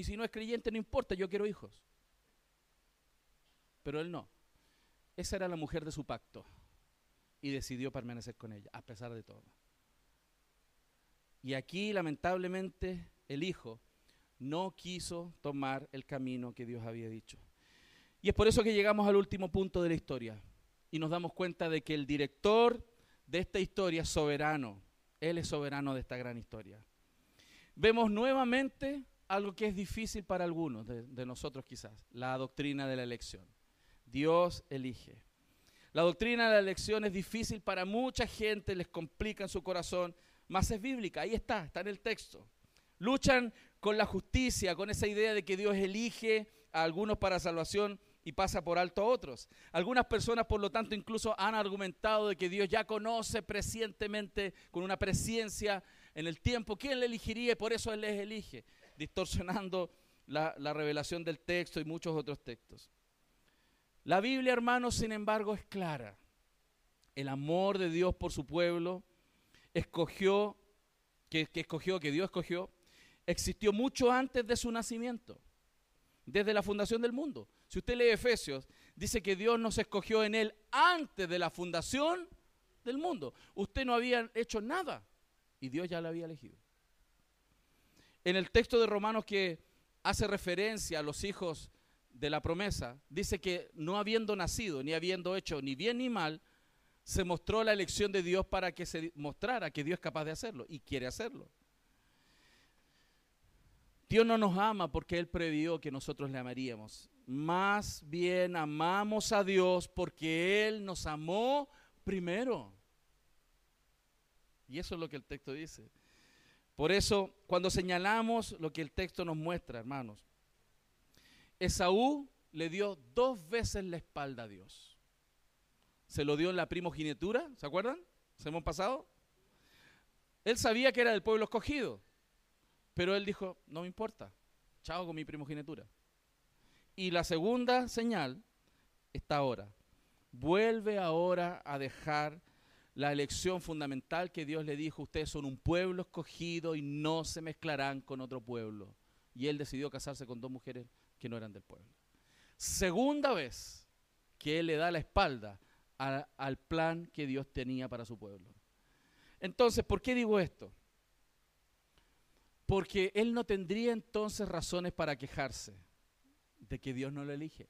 Y si no es creyente, no importa, yo quiero hijos. Pero él no. Esa era la mujer de su pacto. Y decidió permanecer con ella, a pesar de todo. Y aquí, lamentablemente, el hijo no quiso tomar el camino que Dios había dicho. Y es por eso que llegamos al último punto de la historia y nos damos cuenta de que el director de esta historia es soberano. Él es soberano de esta gran historia. Vemos nuevamente algo que es difícil para algunos de, nosotros quizás, la doctrina de la elección. Dios elige. La doctrina de la elección es difícil para mucha gente, les complica en su corazón, más es bíblica, ahí está, está en el texto. Luchan con la justicia, con esa idea de que Dios elige a algunos para salvación y pasa por alto a otros. Algunas personas, por lo tanto, incluso han argumentado de que Dios ya conoce prescientemente, con una presencia en el tiempo, quién le elegiría y por eso Él les elige, distorsionando la, la revelación del texto y muchos otros textos. La Biblia, hermanos, sin embargo, es clara. El amor de Dios por su pueblo escogió, que, escogió, que Dios escogió, existió mucho antes de su nacimiento, desde la fundación del mundo. Si usted lee Efesios, dice que Dios nos escogió en él antes de la fundación del mundo. Usted no había hecho nada y Dios ya lo había elegido. En el texto de Romanos que hace referencia a los hijos de la promesa, dice que no habiendo nacido, ni habiendo hecho ni bien ni mal, se mostró la elección de Dios para que se mostrara que Dios es capaz de hacerlo y quiere hacerlo. Dios no nos ama porque Él previó que nosotros le amaríamos. Más bien amamos a Dios porque Él nos amó primero. Y eso es lo que el texto dice. Por eso, cuando señalamos lo que el texto nos muestra, hermanos, Esaú le dio dos veces la espalda a Dios. Se lo dio en la primogenitura, ¿se acuerdan? ¿Se hemos pasado? Él sabía que era del pueblo escogido, pero él dijo, no me importa, chao con mi primogenitura. Y la segunda señal está ahora. Vuelve ahora a dejar la elección fundamental que Dios le dijo, ustedes son un pueblo escogido y no se mezclarán con otro pueblo. Y él decidió casarse con dos mujeres que no eran del pueblo. Segunda vez que él le da la espalda al plan que Dios tenía para su pueblo. Entonces, ¿por qué digo esto? Porque él no tendría entonces razones para quejarse de que Dios no lo elige.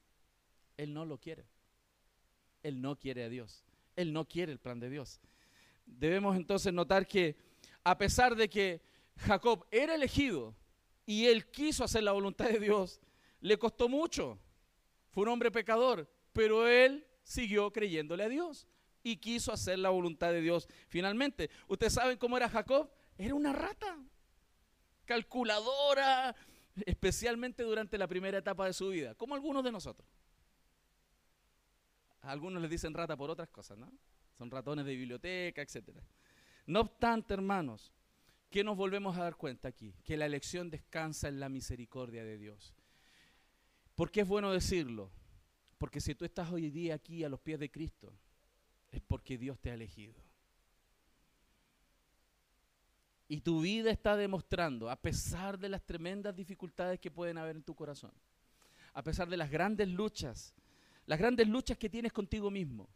Él no lo quiere. Él no quiere a Dios. Él no quiere el plan de Dios. Debemos entonces notar que a pesar de que Jacob era elegido y él quiso hacer la voluntad de Dios, le costó mucho. Fue un hombre pecador, pero él siguió creyéndole a Dios y quiso hacer la voluntad de Dios finalmente. ¿Ustedes saben cómo era Jacob? Era una rata, calculadora, especialmente durante la primera etapa de su vida, como algunos de nosotros. Algunos les dicen rata por otras cosas, ¿no? Son ratones de biblioteca, etc. No obstante, hermanos, ¿qué nos volvemos a dar cuenta aquí? Que la elección descansa en la misericordia de Dios. ¿Por qué es bueno decirlo? Porque si tú estás hoy día aquí a los pies de Cristo, es porque Dios te ha elegido. Y tu vida está demostrando, a pesar de las tremendas dificultades que pueden haber en tu corazón, a pesar de las grandes luchas, las grandes luchas que tienes contigo mismo,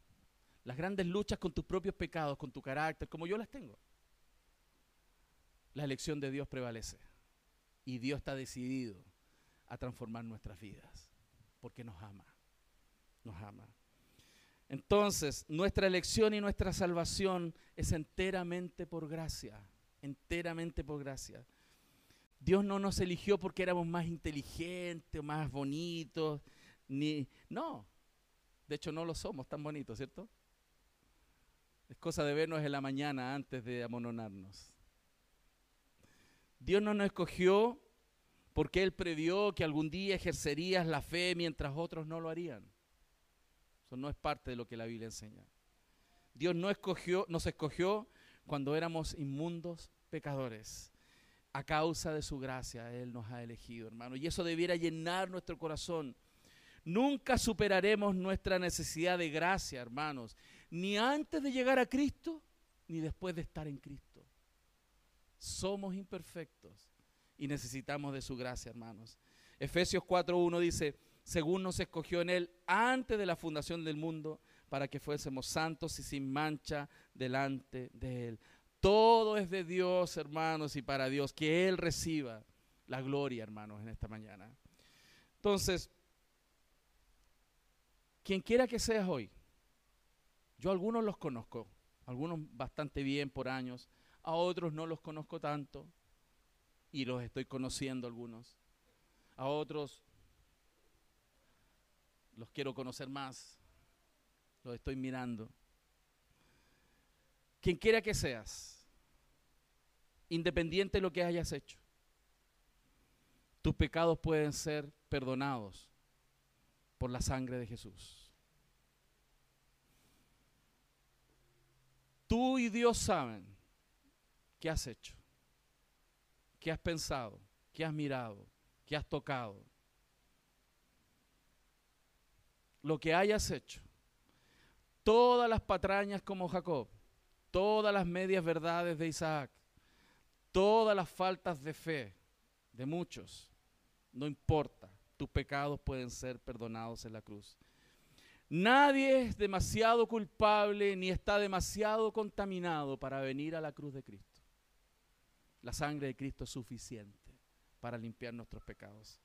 las grandes luchas con tus propios pecados, con tu carácter, como yo las tengo, la elección de Dios prevalece. Y Dios está decidido a transformar nuestras vidas, porque nos ama, nos ama. Entonces, nuestra elección y nuestra salvación es enteramente por gracia, enteramente por gracia. Dios no nos eligió porque éramos más inteligentes o más bonitos, ni no. De hecho, no lo somos tan bonitos, ¿cierto? Es cosa de vernos en la mañana antes de amononarnos. Dios no nos escogió porque Él previó que algún día ejercerías la fe mientras otros no lo harían. Eso no es parte de lo que la Biblia enseña. Dios no escogió, nos escogió cuando éramos inmundos pecadores. A causa de su gracia, Él nos ha elegido, hermano. Y eso debiera llenar nuestro corazón. Nunca superaremos nuestra necesidad de gracia, hermanos, ni antes de llegar a Cristo, ni después de estar en Cristo. Somos imperfectos y necesitamos de su gracia, hermanos. Efesios 4.1 dice, según nos escogió en Él antes de la fundación del mundo, para que fuésemos santos y sin mancha delante de Él. Todo es de Dios, hermanos, y para Dios, que Él reciba la gloria, hermanos, en esta mañana. Entonces, quien quiera que seas hoy, yo algunos los conozco, algunos bastante bien por años, a otros no los conozco tanto, y los estoy conociendo algunos. A otros los quiero conocer más, los estoy mirando. Quien quiera que seas, independiente de lo que hayas hecho, tus pecados pueden ser perdonados por la sangre de Jesús. Tú y Dios saben qué has hecho, qué has pensado, qué has mirado, qué has tocado. Lo que hayas hecho, todas las patrañas como Jacob, todas las medias verdades de Isaac, todas las faltas de fe de muchos, no importa, tus pecados pueden ser perdonados en la cruz. Nadie es demasiado culpable ni está demasiado contaminado para venir a la cruz de Cristo. La sangre de Cristo es suficiente para limpiar nuestros pecados.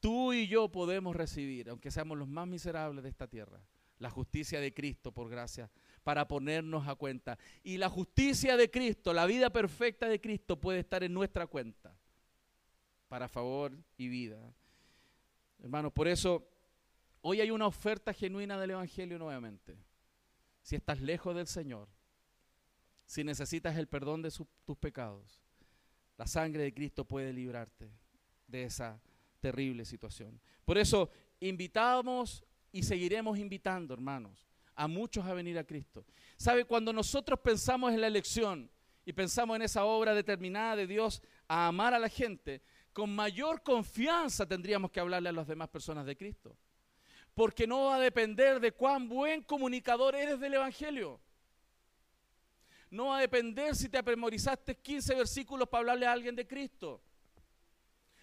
Tú y yo podemos recibir, aunque seamos los más miserables de esta tierra, la justicia de Cristo por gracia, para ponernos a cuenta. Y la justicia de Cristo, la vida perfecta de Cristo puede estar en nuestra cuenta, para favor y vida. Hermanos, por eso hoy hay una oferta genuina del Evangelio nuevamente. Si estás lejos del Señor, si necesitas el perdón de tus pecados, la sangre de Cristo puede librarte de esa terrible situación. Por eso invitamos y seguiremos invitando, hermanos, a muchos a venir a Cristo. ¿Sabe? Cuando nosotros pensamos en la elección y pensamos en esa obra determinada de Dios a amar a la gente, con mayor confianza tendríamos que hablarle a las demás personas de Cristo. Porque no va a depender de cuán buen comunicador eres del Evangelio. No va a depender si te memorizaste 15 versículos para hablarle a alguien de Cristo.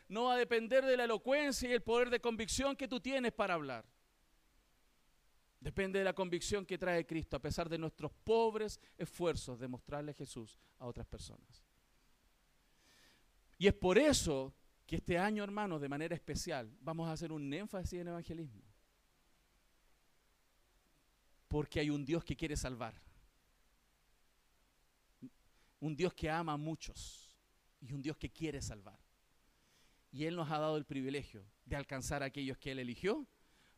No va a depender de la elocuencia y el poder de convicción que tú tienes para hablar. Depende de la convicción que trae Cristo a pesar de nuestros pobres esfuerzos de mostrarle a Jesús a otras personas. Y es por eso que este año, hermanos, de manera especial, vamos a hacer un énfasis en evangelismo. Porque hay un Dios que quiere salvar un Dios que ama a muchos y un Dios que quiere salvar. Y Él nos ha dado el privilegio de alcanzar a aquellos que Él eligió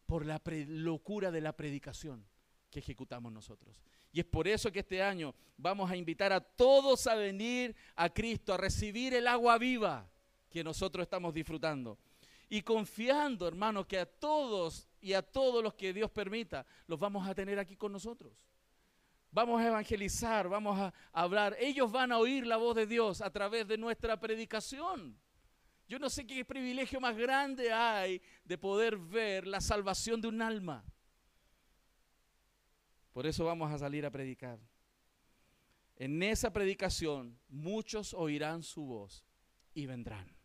por la locura de la predicación que ejecutamos nosotros. Y es por eso que este año vamos a invitar a todos a venir a Cristo, a recibir el agua viva que nosotros estamos disfrutando. Y confiando, hermanos, que a todos y a todos los que Dios permita, los vamos a tener aquí con nosotros. Vamos a evangelizar, vamos a hablar. Ellos van a oír la voz de Dios a través de nuestra predicación. Yo no sé qué privilegio más grande hay de poder ver la salvación de un alma. Por eso vamos a salir a predicar. En esa predicación muchos oirán su voz y vendrán.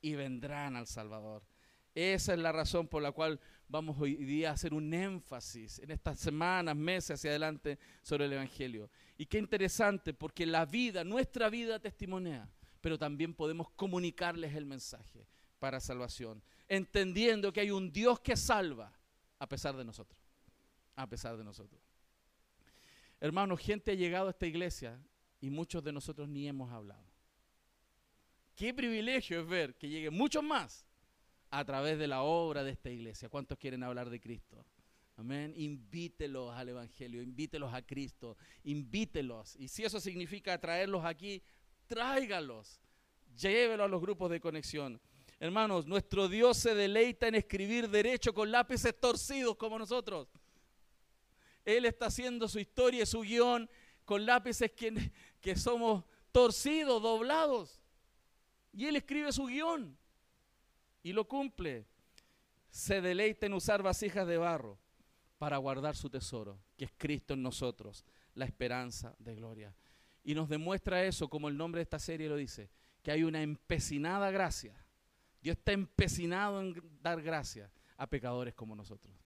Y vendrán al Salvador. Esa es la razón por la cual vamos hoy día a hacer un énfasis en estas semanas, meses hacia adelante sobre el Evangelio. Y qué interesante, porque la vida, nuestra vida testimonia, pero también podemos comunicarles el mensaje para salvación, entendiendo que hay un Dios que salva a pesar de nosotros, a pesar de nosotros. Hermanos, gente ha llegado a esta iglesia y muchos de nosotros ni hemos hablado. Qué privilegio es ver que lleguen muchos más a través de la obra de esta iglesia. ¿Cuántos quieren hablar de Cristo? Amén. Invítelos al Evangelio, invítelos a Cristo, invítelos. Y si eso significa traerlos aquí, tráigalos. Llévelos a los grupos de conexión. Hermanos, nuestro Dios se deleita en escribir derecho con lápices torcidos como nosotros. Él está haciendo su historia y su guion con lápices que, que somos torcidos, doblados. Y Él escribe su guion y lo cumple. Se deleita en usar vasijas de barro para guardar su tesoro, que es Cristo en nosotros, la esperanza de gloria. Y nos demuestra eso, como el nombre de esta serie lo dice, que hay una empecinada gracia. Dios está empecinado en dar gracia a pecadores como nosotros.